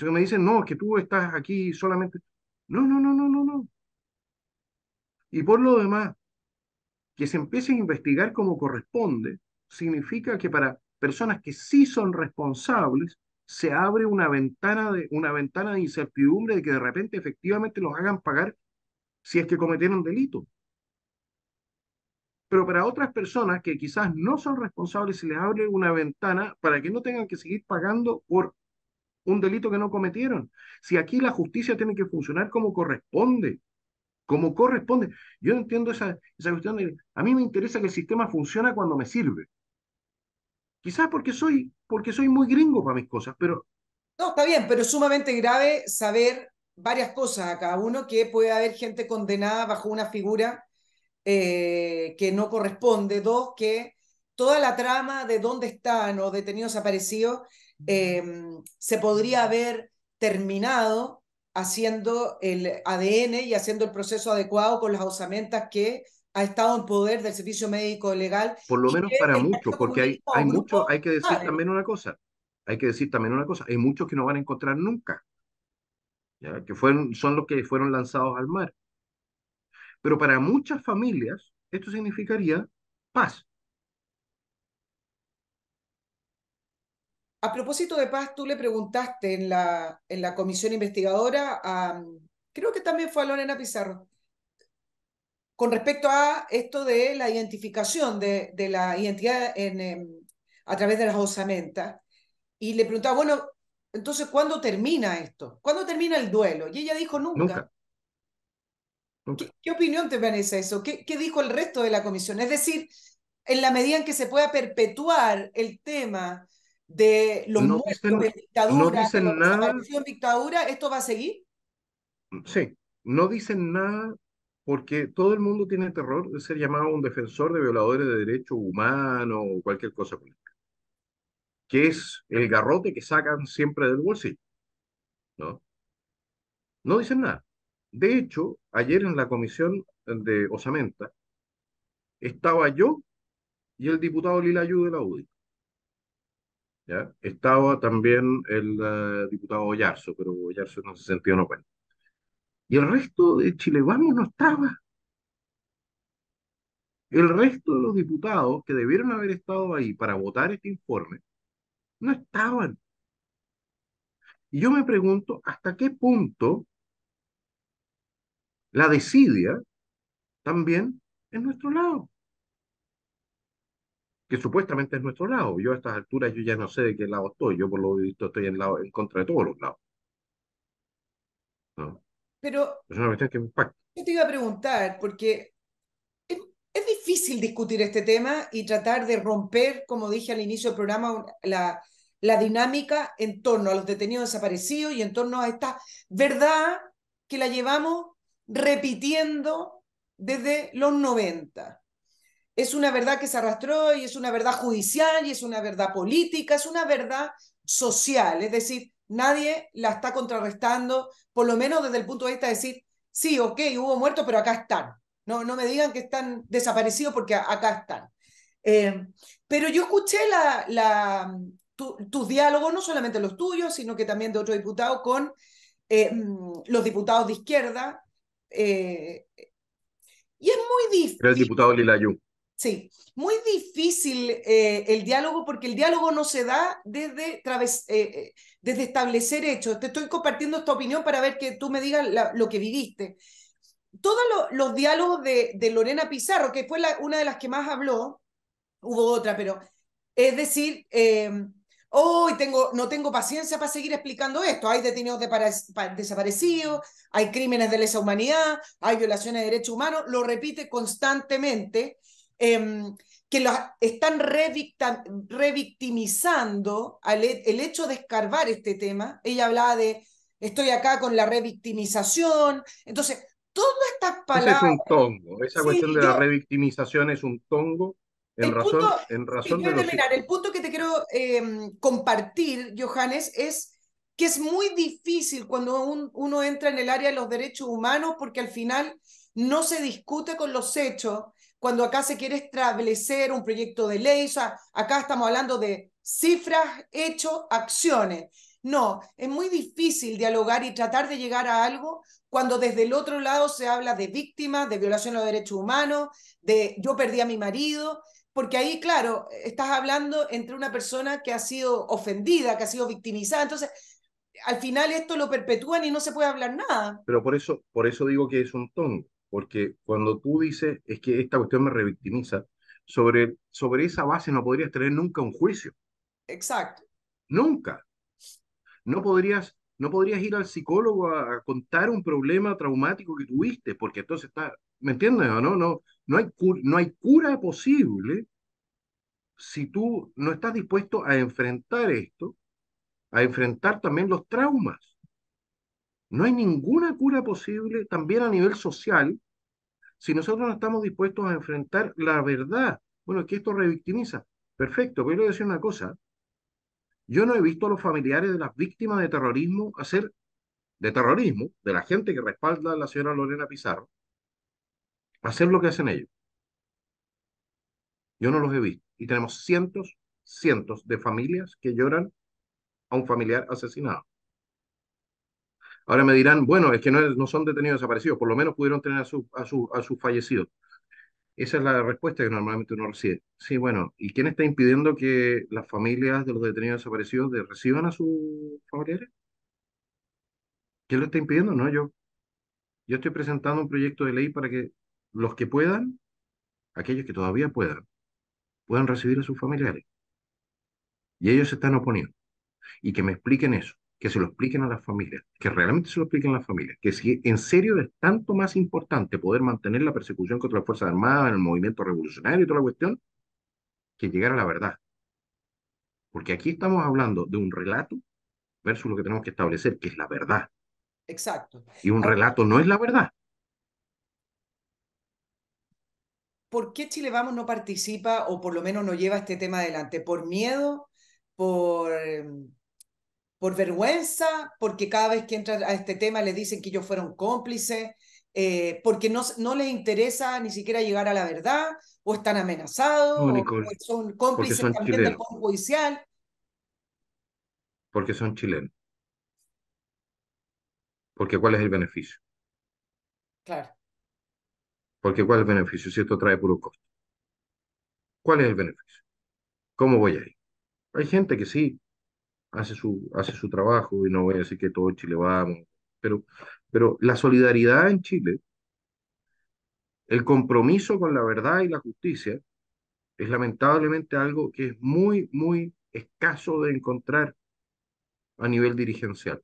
O me dicen, no, que tú estás aquí solamente. No, no, no, no, no, no. Y por lo demás, que se empiece a investigar como corresponde, significa que para personas que sí son responsables, se abre una ventana de, una ventana de incertidumbre de que de repente efectivamente los hagan pagar si es que cometieron delito. Pero para otras personas que quizás no son responsables, se les abre una ventana para que no tengan que seguir pagando por un delito que no cometieron. Si aquí la justicia tiene que funcionar como corresponde, como corresponde. Yo entiendo esa, esa cuestión de, a mí me interesa que el sistema funcione cuando me sirve. Quizás porque soy, porque soy muy gringo para mis cosas, pero... No, está bien, pero es sumamente grave saber varias cosas acá. Uno, que puede haber gente condenada bajo una figura eh, que no corresponde. Dos, que toda la trama de dónde están o detenidos desaparecidos em, se podría haber terminado haciendo el ADN y haciendo el proceso adecuado con las osamentas que ha estado en poder del servicio médico legal. Por lo menos para muchos, porque hay, hay muchos, hay que decir también una cosa, hay que decir también una cosa, hay muchos que no van a encontrar nunca, ¿ya? que fueron, son los que fueron lanzados al mar. Pero para muchas familias esto significaría paz. A propósito de paz, tú le preguntaste en la, en la comisión investigadora a, creo que también fue a Lorena Pizarro, con respecto a esto de la identificación de, de la identidad en, em, a través de las osamentas. Y le preguntaba, bueno, entonces, ¿cuándo termina esto? ¿Cuándo termina el duelo? Y ella dijo, nunca. ¿Qué, opinión te merece eso? ¿Qué, ¿Qué dijo el resto de la comisión? Es decir, en la medida en que se pueda perpetuar el tema de los no muertos dicen, de dictadura, no dicen de nada. dictadura, ¿esto va a seguir? Sí, no dicen nada porque todo el mundo tiene terror de ser llamado un defensor de violadores de derechos humanos o cualquier cosa política, que es el garrote que sacan siempre del bolsillo, ¿no? No dicen nada. De hecho, ayer en la comisión de Osamenta estaba yo y el diputado Lilayu de la UDI. Estaba también el uh, diputado Oyarzo, pero Oyarzo no se sentió no cuenta. Y el resto de Chile Vamos no estaba. El resto de los diputados que debieron haber estado ahí para votar este informe no estaban. Y yo me pregunto hasta qué punto la desidia también es nuestro lado. Que supuestamente es nuestro lado. Yo a estas alturas yo ya no sé de qué lado estoy. Yo por lo visto estoy en, lado, en contra de todos los lados. ¿No? Pero es una cuestión que me impacta. Yo te iba a preguntar, porque es, es, difícil discutir este tema y tratar de romper, como dije al inicio del programa, la, la dinámica en torno a los detenidos desaparecidos y en torno a esta verdad que la llevamos repitiendo desde los 90. Es una verdad que se arrastró y es una verdad judicial y es una verdad política, es una verdad social, es decir, nadie la está contrarrestando, por lo menos desde el punto de vista de decir, sí, ok, hubo muertos, pero acá están. No, no me digan que están desaparecidos porque acá están. Eh, pero yo escuché la, la, tu, tus diálogos, no solamente los tuyos, sino que también de otros diputados con eh, los diputados de izquierda. Eh, y es muy difícil. El diputado Lilayú. Sí, muy difícil eh, el diálogo porque el diálogo no se da desde, eh, desde establecer hechos. Te estoy compartiendo esta opinión para ver que tú me digas la, lo que viviste. Todos lo, los diálogos de, de, Lorena Pizarro, que fue la, una de las que más habló, hubo otra, pero es decir, eh, hoy tengo, no tengo paciencia para seguir explicando esto. Hay detenidos de desaparecidos, hay crímenes de lesa humanidad, hay violaciones de derechos humanos, lo repite constantemente eh, que los están revictimizando al, el hecho de escarbar este tema. Ella hablaba de, estoy acá con la revictimización. Entonces, todas estas palabras... Es un tongo. Esa sí, cuestión de yo, la revictimización es un tongo En El razón, punto, en razón voy de los... terminar. El punto que te quiero eh, compartir, Johannes, es que es muy difícil cuando un- uno entra en el área de los derechos humanos porque al final no se discute con los hechos. Cuando acá se quiere establecer un proyecto de ley, o sea, acá estamos hablando de cifras, hechos, acciones. No, es muy difícil dialogar y tratar de llegar a algo cuando desde el otro lado se habla de víctimas, de violación a los derechos humanos, de yo perdí a mi marido, porque ahí, claro, estás hablando entre una persona que ha sido ofendida, que ha sido victimizada. Entonces, al final esto lo perpetúan y no se puede hablar nada. Pero por eso, por eso digo que es un tongo, porque cuando tú dices es que esta cuestión me revictimiza, sobre, sobre esa base no podrías tener nunca un juicio, Exacto. nunca. No podrías, no podrías ir al psicólogo a, contar un problema traumático que tuviste, porque entonces está, ¿me entiendes o no? No, no hay, no hay cura posible si tú no estás dispuesto a enfrentar esto, a enfrentar también los traumas. No hay ninguna cura posible también a nivel social si nosotros no estamos dispuestos a enfrentar la verdad. Bueno, que esto revictimiza. Perfecto, pero a decir una cosa. Yo no he visto a los familiares de las víctimas de terrorismo hacer, de terrorismo, de la gente que respalda a la señora Lorena Pizarro, hacer lo que hacen ellos. Yo no los he visto. Y tenemos cientos, cientos de familias que lloran a un familiar asesinado. Ahora me dirán, bueno, es que no, no son detenidos desaparecidos, por lo menos pudieron tener a sus a su, a sus fallecidos. Esa es la respuesta que normalmente uno recibe. Sí, bueno, ¿y quién está impidiendo que las familias de los detenidos desaparecidos de- reciban a sus familiares? ¿Quién lo está impidiendo? No, yo. Yo estoy presentando un proyecto de ley para que los que puedan, aquellos que todavía puedan, puedan recibir a sus familiares. Y ellos se están oponiendo. Y que me expliquen eso, que se lo expliquen a las familias, que realmente se lo expliquen a las familias, que si en serio es tanto más importante poder mantener la persecución contra las Fuerzas Armadas, el movimiento revolucionario y toda la cuestión, que llegar a la verdad. Porque aquí estamos hablando de un relato versus lo que tenemos que establecer, que es la verdad. Exacto. Y un relato no es la verdad. ¿por qué Chile Vamos no participa o por lo menos no lleva este tema adelante? ¿Por miedo? ¿Por, por vergüenza? ¿Porque cada vez que entran a este tema le dicen que ellos fueron cómplices? Eh, ¿porque no, no les interesa ni siquiera llegar a la verdad? ¿O están amenazados? No, ¿O son cómplices son también del Poder Judicial? porque son chilenos. Porque ¿cuál es el beneficio? Claro. Porque ¿cuál es el beneficio si esto trae puro costo? ¿Cuál es el beneficio? ¿Cómo voy a ir? Hay gente que sí hace su, hace su trabajo y no voy a decir que todo Chile vamos, pero, pero la solidaridad en Chile, el compromiso con la verdad y la justicia, es lamentablemente algo que es muy, muy escaso de encontrar a nivel dirigencial.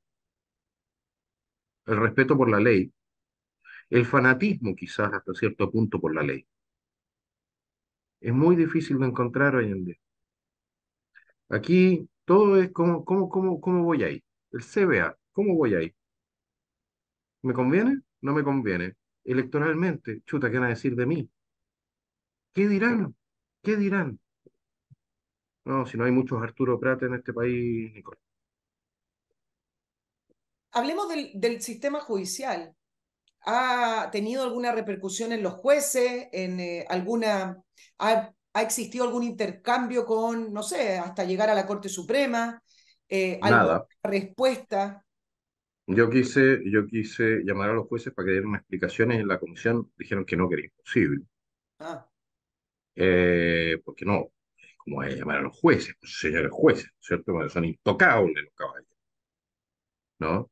El respeto por la ley, el fanatismo quizás hasta cierto punto por la ley, es muy difícil de encontrar hoy en día. Aquí todo es cómo, cómo, cómo, cómo voy ahí. El CBA, ¿cómo voy ahí? ¿Me conviene? No me conviene. Electoralmente, chuta, ¿qué van a decir de mí? ¿Qué dirán? ¿Qué dirán? No, si no hay muchos Arturo Prat en este país, Nicole. Hablemos del, del sistema judicial. ¿Ha tenido alguna repercusión en los jueces? ¿En eh, alguna... Ha, ha existido algún intercambio con, no sé, hasta llegar a la Corte Suprema? Eh, ¿Alguna Nada. respuesta? Yo quise, yo quise llamar a los jueces para que dieran explicaciones en la comisión. Dijeron que no, que era imposible. Ah, Eh, porque no, ¿cómo voy a llamar a los jueces? Pues, señores jueces, ¿cierto? Bueno, son intocables los caballos, ¿no?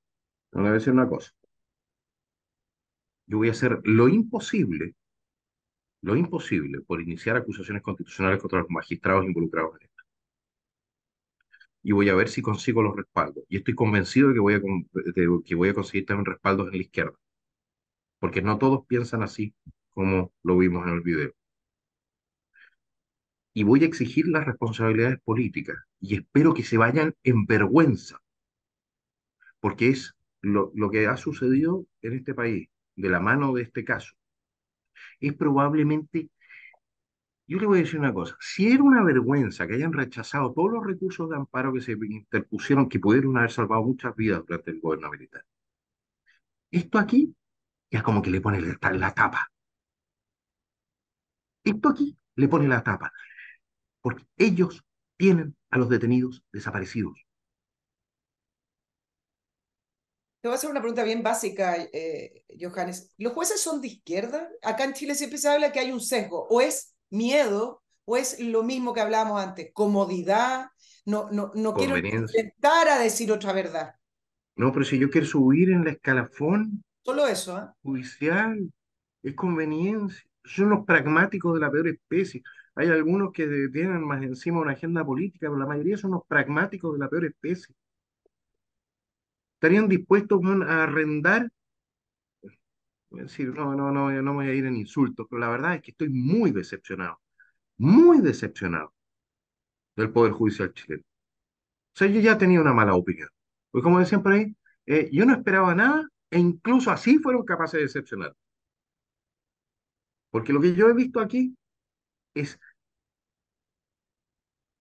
No voy a decir una cosa. Yo voy a hacer lo imposible, lo imposible por iniciar acusaciones constitucionales contra los magistrados involucrados en esto. Y voy a ver si consigo los respaldos. Y estoy convencido de que voy a, de que voy a conseguir también respaldos en la izquierda. Porque no todos piensan así como lo vimos en el video. Y voy a exigir las responsabilidades políticas. Y espero que se vayan en vergüenza. Porque es lo, lo que ha sucedido en este país, de la mano de este caso. Es probablemente yo le voy a decir una cosa, si era una vergüenza que hayan rechazado todos los recursos de amparo que se interpusieron, que pudieron haber salvado muchas vidas durante el gobierno militar, esto aquí ya como que le pone la, tapa. Esto aquí le pone la tapa, porque ellos tienen a los detenidos desaparecidos. Te voy a hacer una pregunta bien básica, eh, Johannes. ¿Los jueces son de izquierda? Acá en Chile siempre se habla que hay un sesgo. ¿O es miedo? ¿O es lo mismo que hablábamos antes? ¿Comodidad? No, no, no quiero intentar a decir otra verdad. No, pero si yo quiero subir en la escalafón Solo eso, ¿eh? judicial, es conveniencia. Son los pragmáticos de la peor especie. Hay algunos que tienen más encima una agenda política, pero la mayoría son los pragmáticos de la peor especie estarían dispuestos a arrendar. Decir, no, no, no, no voy a ir en insultos, pero la verdad es que estoy muy decepcionado, muy decepcionado del Poder Judicial chileno. O sea, yo ya tenía una mala opinión. Pues como decían por ahí, eh, yo no esperaba nada e incluso así fueron capaces de decepcionar. Porque lo que yo he visto aquí es,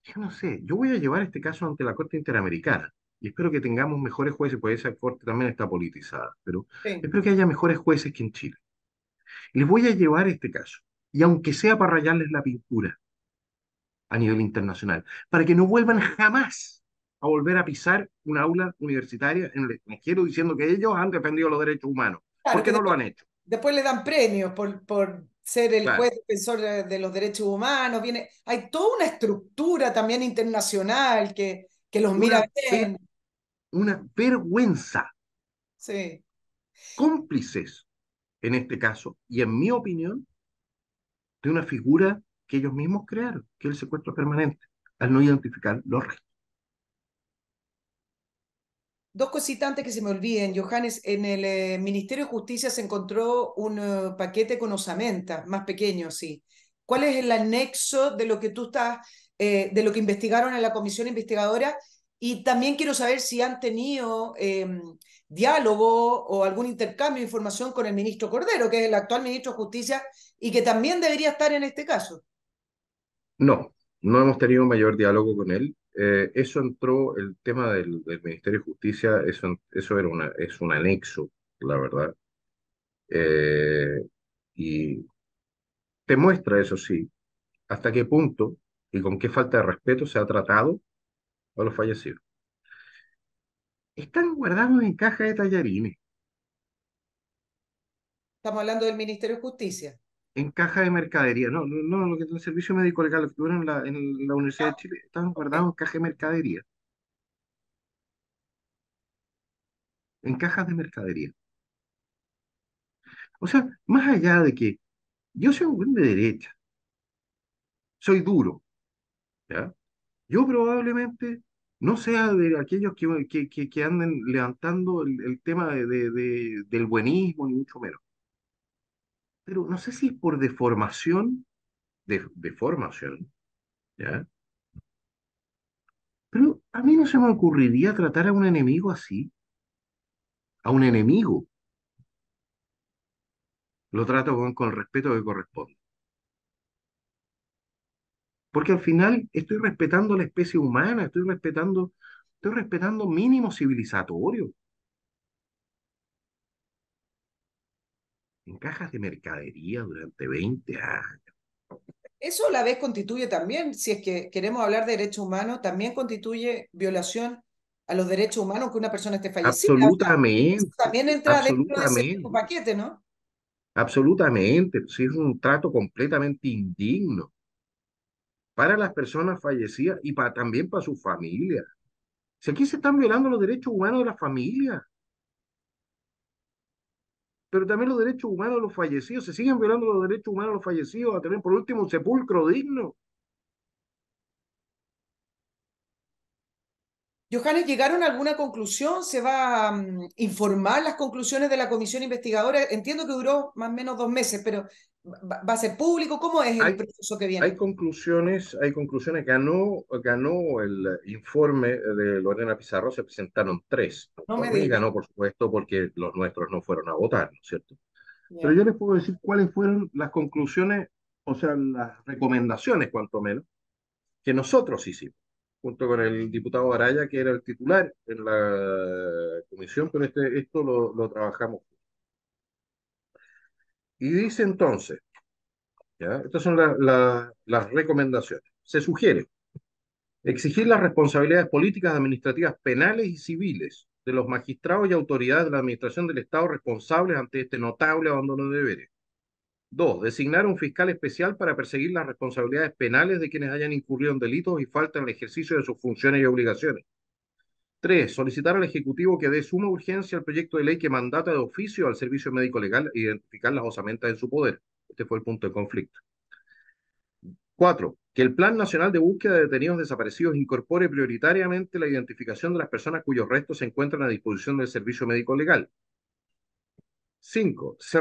yo no sé, yo voy a llevar este caso ante la Corte Interamericana y espero que tengamos mejores jueces, porque esa corte también está politizada, pero espero que haya mejores jueces que en Chile. Les voy a llevar este caso, y aunque sea para rayarles la pintura a nivel internacional, para que no vuelvan jamás a volver a pisar una aula universitaria en el extranjero diciendo que ellos han defendido los derechos humanos, porque no lo han hecho. Después le dan premios por, por ser el juez defensor de, los derechos humanos. Viene, hay toda una estructura también internacional que, que los mira bien una vergüenza. Sí. Cómplices, en este caso, y en mi opinión, de una figura que ellos mismos crearon, que es el secuestro permanente, al no identificar los restos. Dos cositas antes que se me olviden, Johannes, en el eh, Ministerio de Justicia se encontró un eh, paquete con osamenta, más pequeño, sí. ¿Cuál es el anexo de lo que tú estás, eh, de lo que investigaron en la comisión investigadora y también quiero saber si han tenido em, diálogo o algún intercambio de información con el ministro Cordero, que es el actual ministro de Justicia y que también debería estar en este caso. No, no hemos tenido mayor diálogo con él. Eh, eso entró, el tema del, Ministerio de Justicia, eso, eso era una, es un anexo, la verdad. Eh, y te muestra, eso sí, hasta qué punto y con qué falta de respeto se ha tratado a los fallecidos. Están guardados en caja de tallarines. Estamos hablando del Ministerio de Justicia. En caja de mercadería. No, no, no lo que el servicio médico legal, lo que tuvieron en la, en la Universidad de ah, Chile, estaban guardados en caja de mercadería. En cajas de mercadería. O sea, más allá de que yo soy un buen de derecha, soy duro, ¿ya? Yo probablemente no sea de aquellos que, que, anden levantando el, tema de, de, del buenismo, ni mucho menos. Pero no sé si es por deformación, de, deformación, ¿ya? Pero a mí no se me ocurriría tratar a un enemigo así. A un enemigo. Lo trato con, con el respeto que corresponde. Porque al final estoy respetando la especie humana, estoy respetando, estoy respetando mínimo civilizatorio. En cajas de mercadería durante 20 años. Eso a la vez constituye también, si es que queremos hablar de derechos humanos, también constituye violación a los derechos humanos que una persona esté fallecida. Absolutamente. también entra dentro de ese paquete, ¿no? Absolutamente. Sí, es un trato completamente indigno para las personas fallecidas y para, también para su familia. Si aquí se están violando los derechos humanos de la familia, pero también los derechos humanos de los fallecidos, se siguen violando los derechos humanos de los fallecidos a tener por último un sepulcro digno. Johannes, ¿llegaron a alguna conclusión? ¿Se va a mm, informar las conclusiones de la comisión investigadora? Entiendo que duró más o menos dos meses, pero ¿va, a ser público? ¿Cómo es el proceso que viene? Hay conclusiones, hay conclusiones. Ganó, ganó el informe de Lorena Pizarro, se presentaron tres. No me ganó, por supuesto, porque los nuestros no fueron a votar, ¿no es cierto? Pero yo les puedo decir cuáles fueron las conclusiones o sea, las recomendaciones, cuanto menos, que nosotros hicimos, junto con el diputado Araya, que era el titular en la comisión, pero este, esto lo, lo trabajamos. Y dice entonces, estas son la, las recomendaciones. Se sugiere exigir las responsabilidades políticas, administrativas, penales y civiles de los magistrados y autoridades de la administración del Estado responsables ante este notable abandono de deberes. Dos, designar un fiscal especial para perseguir las responsabilidades penales de quienes hayan incurrido en delitos y falta en el ejercicio de sus funciones y obligaciones. Tres, solicitar al Ejecutivo que dé suma urgencia al proyecto de ley que mandata de oficio al Servicio Médico Legal e identificar las osamentas en su poder. Este fue el punto de conflicto. Cuatro, que el Plan Nacional de Búsqueda de Detenidos Desaparecidos incorpore prioritariamente la identificación de las personas cuyos restos se encuentran a disposición del Servicio Médico Legal. Cinco, se,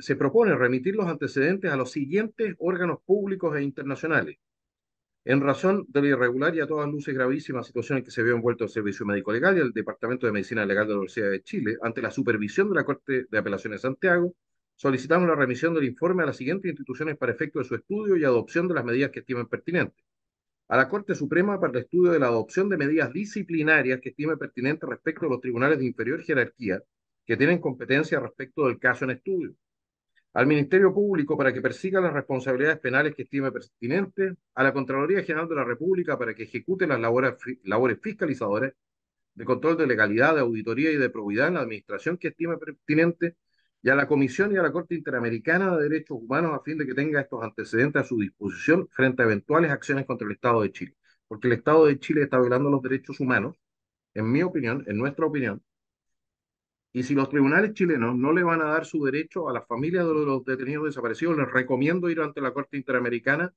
se propone remitir los antecedentes a los siguientes órganos públicos e internacionales. En razón de la irregular y a todas luces gravísima situación en que se vio envuelto el Servicio Médico Legal y el Departamento de Medicina Legal de la Universidad de Chile, ante la supervisión de la Corte de Apelaciones de Santiago, solicitamos la remisión del informe a las siguientes instituciones para efecto de su estudio y adopción de las medidas que estimen pertinentes. A la Corte Suprema para el estudio de la adopción de medidas disciplinarias que estime pertinentes respecto a los tribunales de inferior jerarquía que tienen competencia respecto del caso en estudio. Al Ministerio Público para que persiga las responsabilidades penales que estime pertinentes. A la Contraloría General de la República para que ejecute las labores, labores fiscalizadoras de control de legalidad, de auditoría y de probidad en la administración que estime pertinente y a la Comisión y a la Corte Interamericana de Derechos Humanos a fin de que tenga estos antecedentes a su disposición frente a eventuales acciones contra el Estado de Chile. Porque el Estado de Chile está violando los derechos humanos, en mi opinión, en nuestra opinión, y si los tribunales chilenos no le van a dar su derecho a las familias de los detenidos desaparecidos, les recomiendo ir ante la Corte Interamericana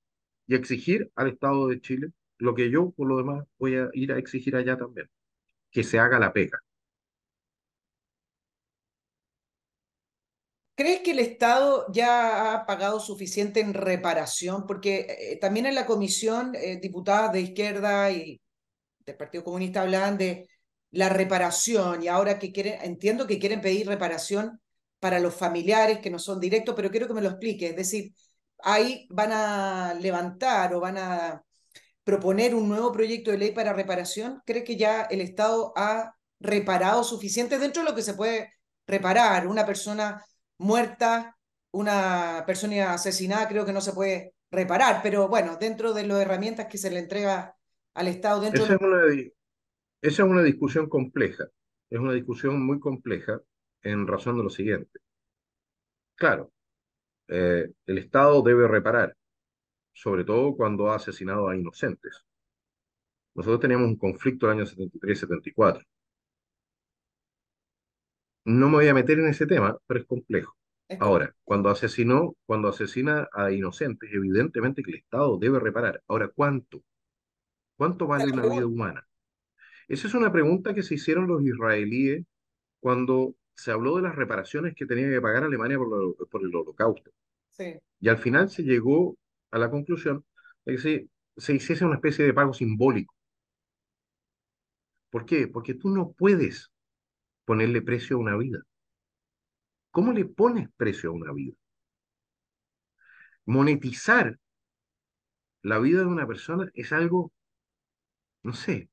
y exigir al Estado de Chile lo que yo, por lo demás, voy a ir a exigir allá también, que se haga la pega. ¿Crees que el Estado ya ha pagado suficiente en reparación? Porque eh, también en la comisión, eh, diputadas de izquierda y del Partido Comunista hablan de la reparación y ahora que quieren, entiendo que quieren pedir reparación para los familiares que no son directos, pero quiero que me lo explique. Es decir, ahí van a levantar o van a proponer un nuevo proyecto de ley para reparación. ¿Cree que ya el Estado ha reparado suficiente dentro de lo que se puede reparar? Una persona muerta, una persona asesinada, creo que no se puede reparar, pero bueno, dentro de las herramientas que se le entrega al Estado, dentro esa es una discusión compleja, es una discusión muy compleja en razón de lo siguiente. Claro, eh, el Estado debe reparar, sobre todo cuando ha asesinado a inocentes. Nosotros teníamos un conflicto el año 73-74 no me voy a meter en ese tema, pero es complejo. Ahora, cuando asesinó, cuando asesina a inocentes, evidentemente que el Estado debe reparar. Ahora, ¿cuánto? ¿Cuánto vale una vida humana? Esa es una pregunta que se hicieron los israelíes cuando se habló de las reparaciones que tenía que pagar Alemania por, por el holocausto. Sí. Y al final se llegó a la conclusión de que se, se hiciese una especie de pago simbólico. ¿Por qué? Porque tú no puedes ponerle precio a una vida. ¿Cómo le pones precio a una vida? Monetizar la vida de una persona es algo, no sé,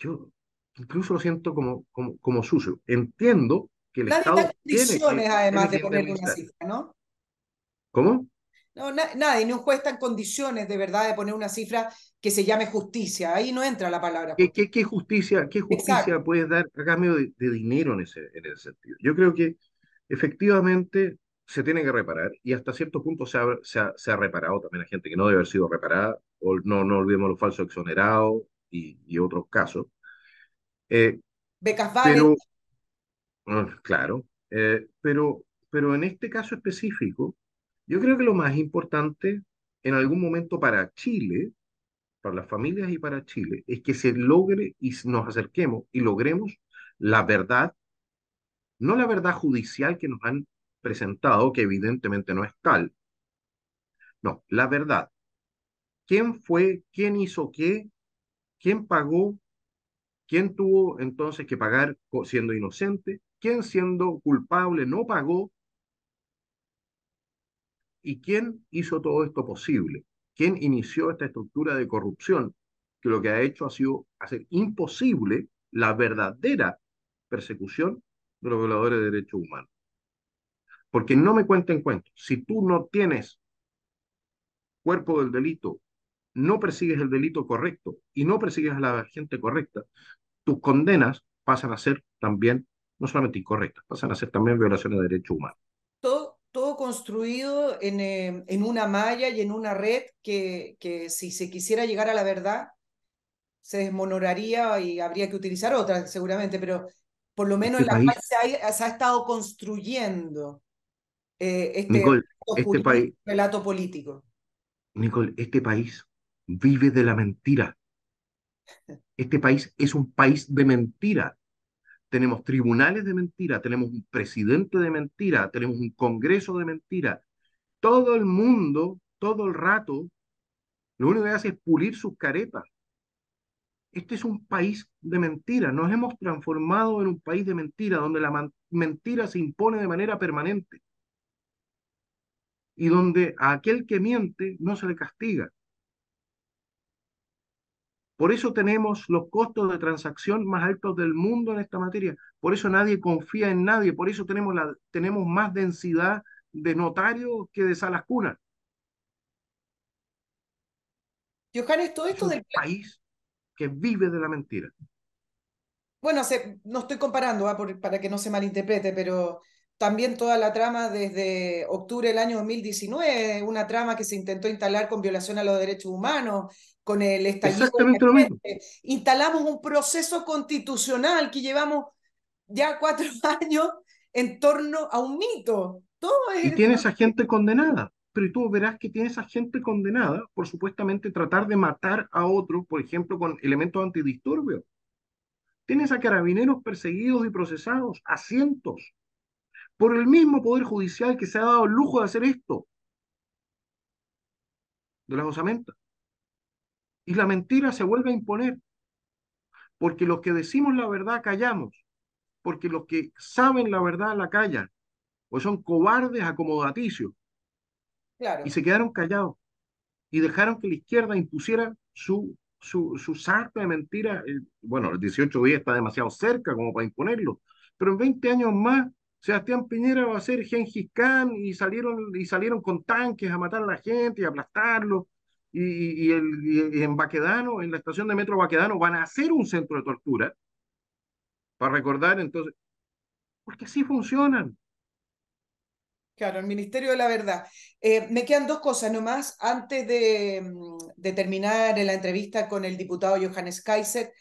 yo incluso lo siento como, como, como sucio. Entiendo que el Nadie Estado está en tiene condiciones, que, además, tiene de ponerle una cifra, ¿no? ¿Cómo? No, na- nadie, ni un juez está en condiciones de verdad de poner una cifra que se llame justicia. Ahí no entra la palabra ¿Qué, justicia. qué, qué justicia, qué justicia Exacto. puedes dar a cambio de, de dinero en ese, en ese sentido? Yo creo que efectivamente se tiene que reparar y hasta cierto punto se ha, se ha, se ha reparado también a gente que no debe haber sido reparada, o no, no olvidemos los falsos exonerados y, y otros casos. Eh, Becas pero, mm, claro, eh, pero, pero en este caso específico, yo creo que lo más importante en algún momento para Chile, para las familias y para Chile, es que se logre y nos acerquemos y logremos la verdad, no la verdad judicial que nos han presentado, que evidentemente no es tal, no, la verdad. ¿Quién fue? ¿Quién hizo qué? ¿Quién pagó? ¿Quién tuvo entonces que pagar siendo inocente? ¿Quién siendo culpable no pagó? ¿Y quién hizo todo esto posible? ¿Quién inició esta estructura de corrupción que lo que ha hecho ha sido hacer imposible la verdadera persecución de los violadores de derechos humanos? Porque no me cuenten cuentos. Si tú no tienes cuerpo del delito, no persigues el delito correcto y no persigues a la gente correcta, tus condenas pasan a ser también no solamente incorrectas, pasan a ser también violaciones de derechos humanos. Todo, todo construido en, eh, en, una malla y en una red que, que si se quisiera llegar a la verdad se desmonoraría y habría que utilizar otra seguramente, pero por lo menos Este en la país- cual se ha, se ha estado construyendo eh, este, Nicole, este país, relato político. Nicole, este país vive de la mentira. Este país es un país de mentira. Tenemos tribunales de mentira, tenemos un presidente de mentira, tenemos un congreso de mentira. Todo el mundo, todo el rato, lo único que hace es pulir sus caretas. Este es un país de mentira. Nos hemos transformado en un país de mentira, donde la mentira se impone de manera permanente y donde a aquel que miente no se le castiga. Por eso tenemos los costos de transacción más altos del mundo en esta materia. Por eso nadie confía en nadie. Por eso tenemos, la, tenemos más densidad de notarios que de salas cunas. Johannes, todo Es esto un del país que vive de la mentira. Bueno, se- no estoy comparando ah, por- para que no se malinterprete, pero también toda la trama desde octubre del año 2019, una trama que se intentó instalar con violación a los derechos humanos, con el estallido Exactamente lo mismo. emergente. Instalamos un proceso constitucional que llevamos ya cuatro años en torno a un mito. Todo es Y tiene esa gente condenada. Pero tú verás que tiene esa gente condenada por supuestamente tratar de matar a otros, por ejemplo, con elementos antidisturbios. Tienes a carabineros perseguidos y procesados, a cientos, por el mismo Poder Judicial que se ha dado el lujo de hacer esto, de las osamentas. Y la mentira se vuelve a imponer, porque los que decimos la verdad callamos, porque los que saben la verdad la callan, o son cobardes acomodaticios, claro. y se quedaron callados, y dejaron que la izquierda impusiera su, su, su sarta de mentiras. Eh, Bueno, el 18 días está demasiado cerca como para imponerlo, pero en 20 años más, Sebastián Piñera va a ser Gengis Khan y salieron, y salieron con tanques a matar a la gente y aplastarlo. Y, y, y el, y en Baquedano, en la estación de metro Baquedano, van a hacer un centro de tortura para recordar entonces, porque así funcionan. Claro, el Ministerio de la Verdad. Eh, me quedan dos cosas nomás antes de, mm, de terminar la entrevista con el diputado Johannes Kaiser.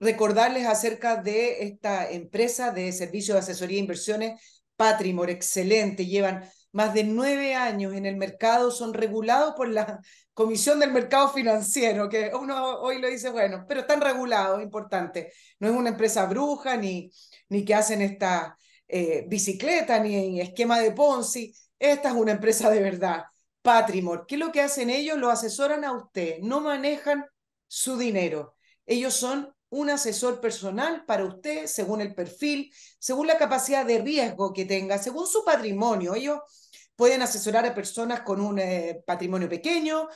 Recordarles acerca de esta empresa de servicios de asesoría e inversiones, Patrimor, excelente. Llevan más de nueve años en el mercado, son regulados por la Comisión del Mercado Financiero, que uno hoy lo dice, bueno, pero están regulados, importante. No es una empresa bruja ni, ni que hacen esta eh, bicicleta ni esquema de Ponzi. Esta es una empresa de verdad. Patrimor, ¿qué es lo que hacen ellos? Lo asesoran a usted, no manejan su dinero. Ellos son un asesor personal para usted según el perfil, según la capacidad de riesgo que tenga, según su patrimonio. Ellos pueden asesorar a personas con un eh, patrimonio pequeño,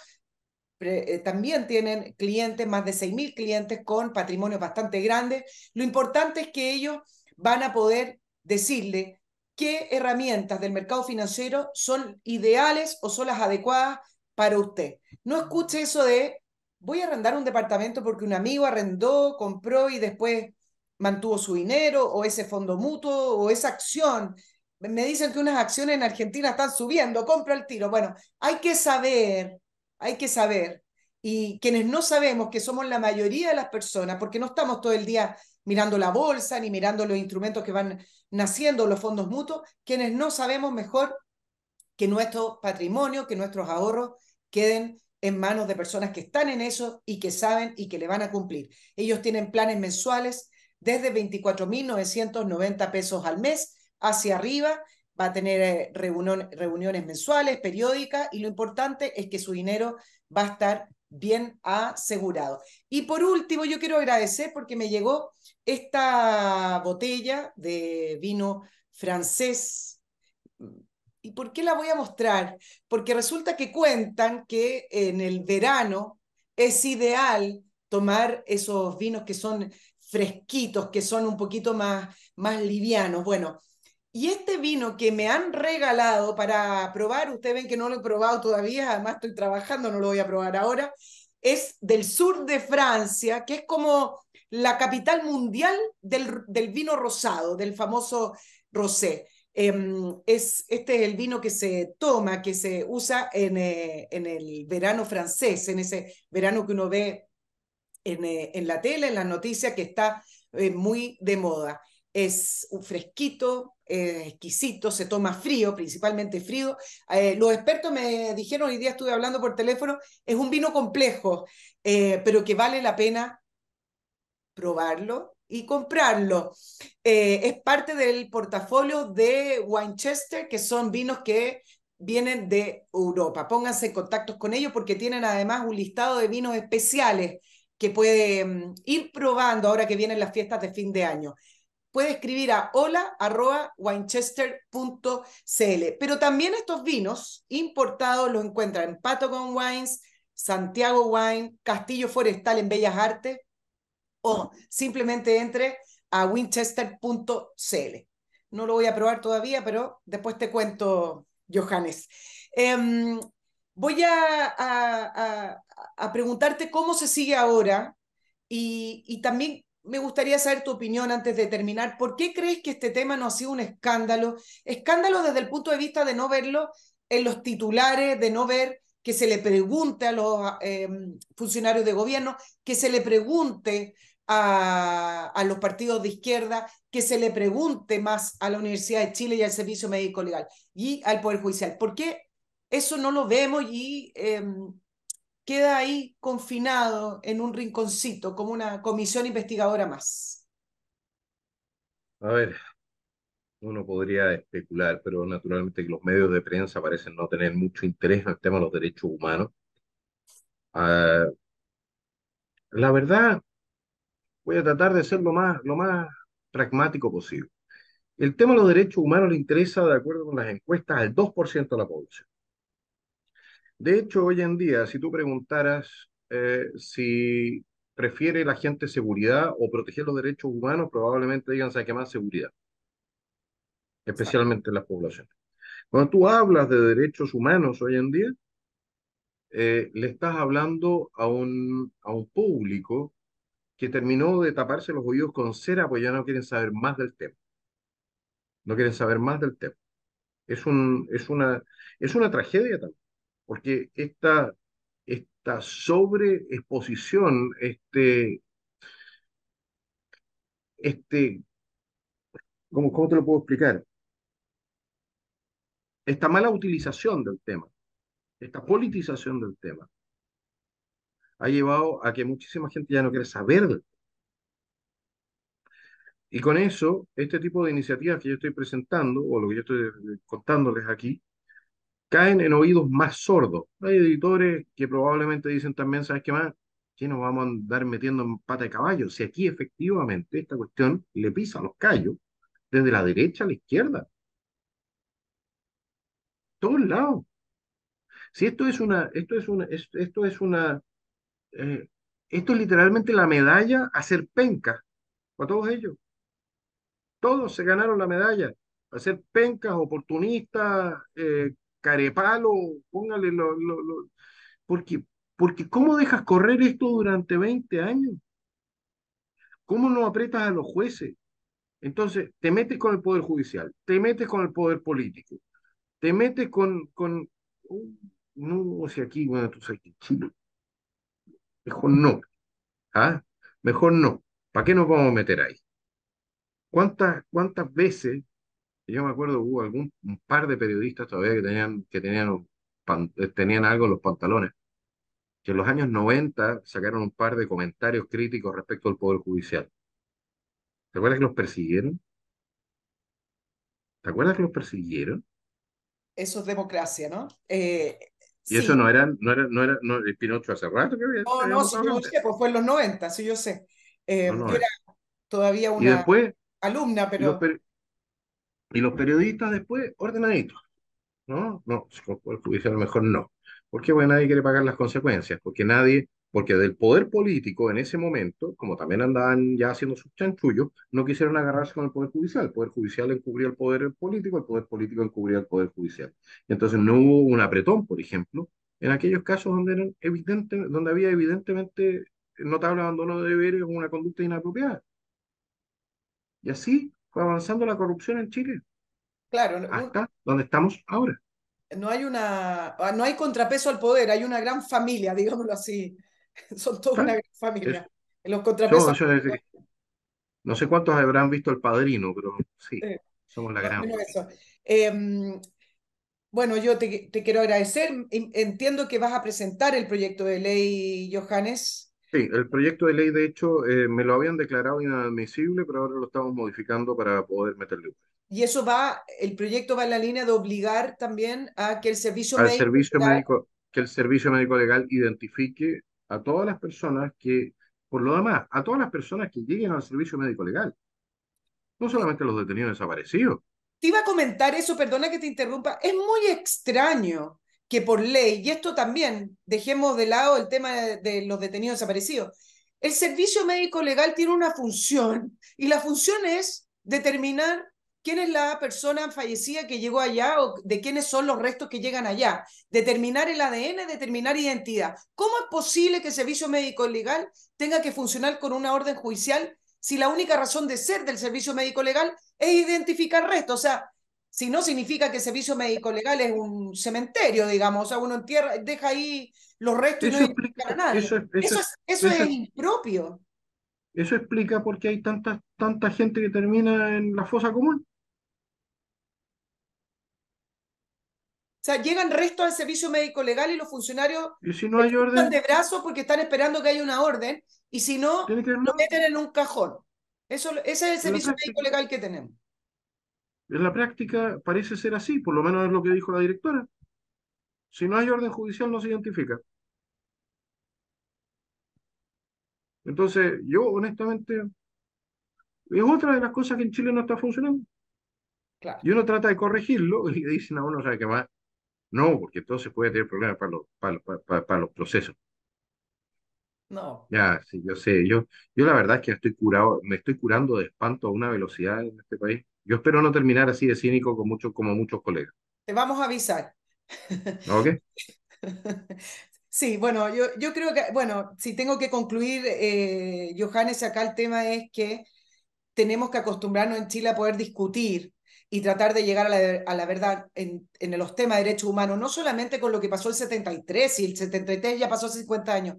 eh, también tienen clientes, más de 6.000 clientes con patrimonios bastante grandes. Lo importante es que ellos van a poder decirle qué herramientas del mercado financiero son ideales o son las adecuadas para usted. No escuche eso de voy a arrendar un departamento porque un amigo arrendó, compró y después mantuvo su dinero o ese fondo mutuo o esa acción. Me dicen que unas acciones en Argentina están subiendo, compra el tiro. Bueno, hay que saber, hay que saber. Y quienes no sabemos que somos la mayoría de las personas, porque no estamos todo el día mirando la bolsa ni mirando los instrumentos que van naciendo, los fondos mutuos, quienes no sabemos mejor que nuestro patrimonio, que nuestros ahorros queden en manos de personas que están en eso y que saben y que le van a cumplir. Ellos tienen planes mensuales desde 24.990 pesos al mes hacia arriba, va a tener eh, reuniones mensuales, periódicas, y lo importante es que su dinero va a estar bien asegurado. Y por último, yo quiero agradecer porque me llegó esta botella de vino francés ¿Y por qué la voy a mostrar? Porque resulta que cuentan que en el verano es ideal tomar esos vinos que son fresquitos, que son un poquito más, más livianos. Bueno, y este vino que me han regalado para probar, ustedes ven que no lo he probado todavía, además estoy trabajando, no lo voy a probar ahora, es del sur de Francia, que es como la capital mundial del, del vino rosado, del famoso rosé. Em, es, este es el vino que se toma, que se usa en, eh, el verano francés, en ese verano que uno ve en, eh, la tele, en las noticias, que está eh, muy de moda. Es un fresquito, exquisito, se toma frío, principalmente frío. los expertos me dijeron, hoy día estuve hablando por teléfono, es un vino complejo, pero que vale la pena probarlo y comprarlo. Eh, es parte del portafolio de Winchester, que son vinos que vienen de Europa. Pónganse en contacto con ellos porque tienen además un listado de vinos especiales que puede mm, ir probando ahora que vienen las fiestas de fin de año. Puede escribir a hola.winchester.cl. Pero también estos vinos importados los encuentran en Patagon Wines, Santiago Wine, Castillo Forestal en Bellas Artes, o simplemente entre a winchester.cl. No lo voy a probar todavía, pero después te cuento, Johannes. Em, voy a, a, preguntarte cómo se sigue ahora y, y también me gustaría saber tu opinión antes de terminar. ¿Por qué crees que este tema no ha sido un escándalo? Escándalo desde el punto de vista de no verlo en los titulares, de no ver que se le pregunte a los em, funcionarios de gobierno, que se le pregunte a, los partidos de izquierda, que se le pregunte más a la Universidad de Chile y al Servicio Médico Legal y al Poder Judicial. ¿Por qué eso no lo vemos y em, queda ahí confinado en un rinconcito como una comisión investigadora más? A ver, uno podría especular, pero naturalmente que los medios de prensa parecen no tener mucho interés en el tema de los derechos humanos. Ah, la verdad, voy a tratar de ser lo más, lo más pragmático posible. El tema de los derechos humanos le interesa, de acuerdo con las encuestas, al 2% de la población. De hecho, hoy en día, si tú preguntaras eh, si prefiere la gente seguridad o proteger los derechos humanos, probablemente digan, ¿sabe qué más? Seguridad. Especialmente en las poblaciones. Cuando tú hablas de derechos humanos hoy en día, eh, le estás hablando a un, a un público que terminó de taparse los oídos con cera, pues ya no quieren saber más del tema. No quieren saber más del tema. Es, un, es, una, es una tragedia también, porque esta, esta sobreexposición, este, este, ¿cómo, ¿cómo te lo puedo explicar? Esta mala utilización del tema, esta politización del tema, ha llevado a que muchísima gente ya no quiere saber Y con eso, este tipo de iniciativas que yo estoy presentando, o lo que yo estoy contándoles aquí, caen en oídos más sordos. Hay editores que probablemente dicen también, ¿sabes qué más? ¿Qué nos vamos a andar metiendo en pata de caballo? Si aquí efectivamente esta cuestión le pisa los callos desde la derecha a la izquierda. Todos lados. Si esto es una, esto es una, esto es una eh, esto es literalmente la medalla a ser penca para todos ellos. Todos se ganaron la medalla a ser pencas, oportunistas, eh, carepalo, póngale lo, Porque, porque ¿cómo dejas correr esto durante 20 años? ¿Cómo no aprietas a los jueces? Entonces, te metes con el Poder Judicial, te metes con el Poder Político, te metes con... con uh, no, si aquí, bueno, tú sabes que Chile Mejor no. ¿Ah? Mejor no. ¿Para qué nos vamos a meter ahí? ¿Cuántas, cuántas veces, yo me acuerdo, hubo algún un par de periodistas todavía que tenían, que tenían, eh, tenían algo en los pantalones, que en los años 90 sacaron un par de comentarios críticos respecto al Poder Judicial. ¿Te acuerdas que los persiguieron? ¿Te acuerdas que los persiguieron? Eso es democracia, ¿no? Eh, y eso no era, no era, no era, no, el Pinocho hace rato que había. No, no, sí, yo sé, pues fue en los 90, sí, yo sé. Eh, era todavía una después, alumna, pero. Y los, periodistas después, ordenaditos. No, no, el Judicial mejor no. Porque bueno, nadie quiere pagar las consecuencias, porque nadie, porque del poder político en ese momento, como también andaban ya haciendo sus chanchullos, no quisieron agarrarse con el Poder Judicial. El Poder Judicial encubría el poder político, el poder político encubría el Poder Judicial. Entonces no hubo un apretón, por ejemplo, en aquellos casos donde, eran evidente, donde había evidentemente notable abandono de deberes o una conducta inapropiada. Y así fue avanzando la corrupción en Chile, Claro, no, hasta donde estamos ahora. no hay una, ah, no hay contrapeso al poder, hay una gran familia, digámoslo así. Son toda una gran familia. En los contrapesos. yo no sé cuántos habrán visto El Padrino, pero sí, somos la gran eso. Em, bueno, yo te, te quiero agradecer. En- Entiendo que vas a presentar el proyecto de ley, Johannes. Sí, el proyecto de ley, de hecho, eh, me lo habían declarado inadmisible, pero ahora lo estamos modificando para poder meterle Y eso va, el proyecto va en la línea de obligar también a que el servicio al médico servicio legal- médico, que el servicio médico legal identifique a todas las personas que, por lo demás, a todas las personas que lleguen al servicio médico legal, no solamente a los detenidos desaparecidos. Te iba a comentar eso, perdona que te interrumpa. Es muy extraño que por ley, y esto también, dejemos de lado el tema de, de los detenidos desaparecidos, el servicio médico legal tiene una función y la función es determinar quién es la persona fallecida que llegó allá o de quiénes son los restos que llegan allá, determinar el ADN, determinar identidad. ¿Cómo es posible que el servicio médico legal tenga que funcionar con una orden judicial si la única razón de ser del servicio médico legal es identificar restos? O sea, si no significa que el servicio médico legal es un cementerio, digamos, o sea, uno entierra, deja ahí los restos y no identifican a explica, nadie. eso, Eso, eso, es, eso eso- es impropio. eso explica por qué hay tanta, tanta gente que termina en la fosa común. O sea, llegan restos al servicio médico legal y los funcionarios Y si no hay están orden, de brazos porque están esperando que haya una orden y si no, que lo meten en un cajón. Eso, ese es el servicio práctica. médico legal que tenemos. En la práctica parece ser así, por lo menos es lo que dijo la directora. Si no hay orden judicial, no se identifica. Entonces, yo honestamente, es otra de las cosas que en Chile no está funcionando. Claro. Y uno trata de corregirlo y le dicen a uno, ¿sabe qué más? No, porque entonces puede tener problemas para los, para, para- los procesos. No. Ya, sí, yo sé, yo, yo la verdad es que estoy curado, me estoy curando de espanto a una velocidad en este país. Yo espero no terminar así de cínico con muchos, como muchos colegas. Te vamos a avisar. ¿Ok? Sí, bueno, yo, yo creo que, bueno, si tengo que concluir, eh, Johannes, acá el tema es que tenemos que acostumbrarnos en Chile a poder discutir y tratar de llegar a la, a la verdad en, en los temas de derechos humanos, no solamente con lo que pasó el 73, y el 73 ya pasó hace 50 años,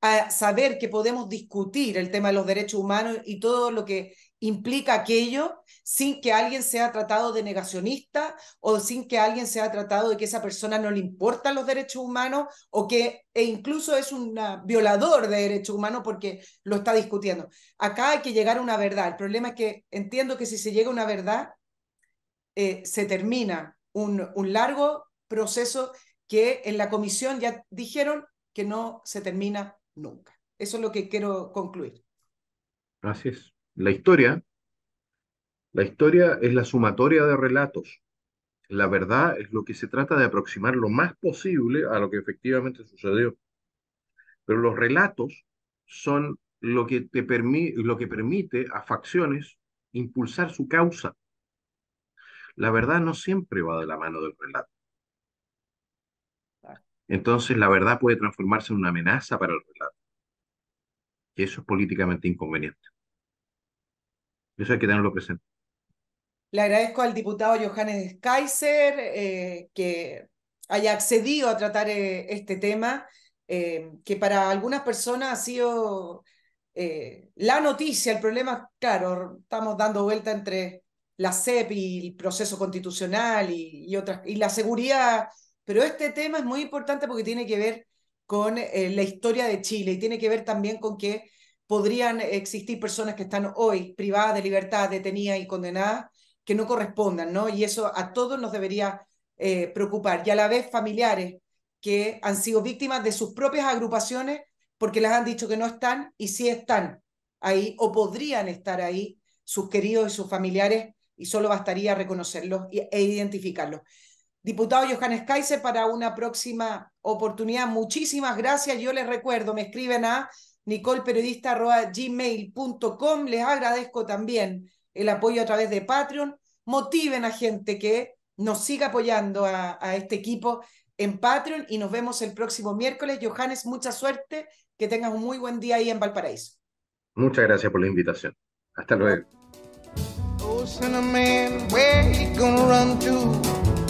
a saber que podemos discutir el tema de los derechos humanos y todo lo que implica aquello sin que alguien sea tratado de negacionista o sin que alguien sea tratado de que esa persona no le importan los derechos humanos o que e incluso es un violador de derechos humanos porque lo está discutiendo. Acá hay que llegar a una verdad. El problema es que entiendo que si se llega a una verdad, eh, se termina un, largo proceso que en la comisión ya dijeron que no se termina nunca. Eso es lo que quiero concluir. Así es. La historia, la historia es la sumatoria de relatos. La verdad es lo que se trata de aproximar lo más posible a lo que efectivamente sucedió. Pero los relatos son lo que te permi- lo que permite a facciones impulsar su causa. La verdad no siempre va de la mano del relato. Entonces la verdad puede transformarse en una amenaza para el relato. Y eso es políticamente inconveniente. Eso hay que tenerlo presente. Le agradezco al diputado Johannes Kaiser eh, que haya accedido a tratar eh, este tema, eh, que para algunas personas ha sido la noticia. El problema, claro, estamos dando vuelta entre la CEP y el proceso constitucional y, y otras, y la seguridad, pero este tema es muy importante porque tiene que ver con eh, la historia de Chile y tiene que ver también con que podrían existir personas que están hoy privadas de libertad, detenidas y condenadas que no correspondan, ¿no? Y eso a todos nos debería eh, preocupar. Y a la vez familiares que han sido víctimas de sus propias agrupaciones porque les han dicho que no están y sí están ahí o podrían estar ahí sus queridos y sus familiares y solo bastaría reconocerlos e identificarlos. diputado Johannes Kaiser para una próxima oportunidad. Muchísimas gracias. Yo les recuerdo, me escriben a nicolperiodista.gmail.com. Les agradezco también el apoyo a través de Patreon. Motiven a gente que nos siga apoyando a, a este equipo en Patreon y nos vemos el próximo miércoles. Johannes, mucha suerte. Que tengas un muy buen día ahí en Valparaíso. Muchas gracias por la invitación. Hasta luego. Oh, man, where he gonna run to?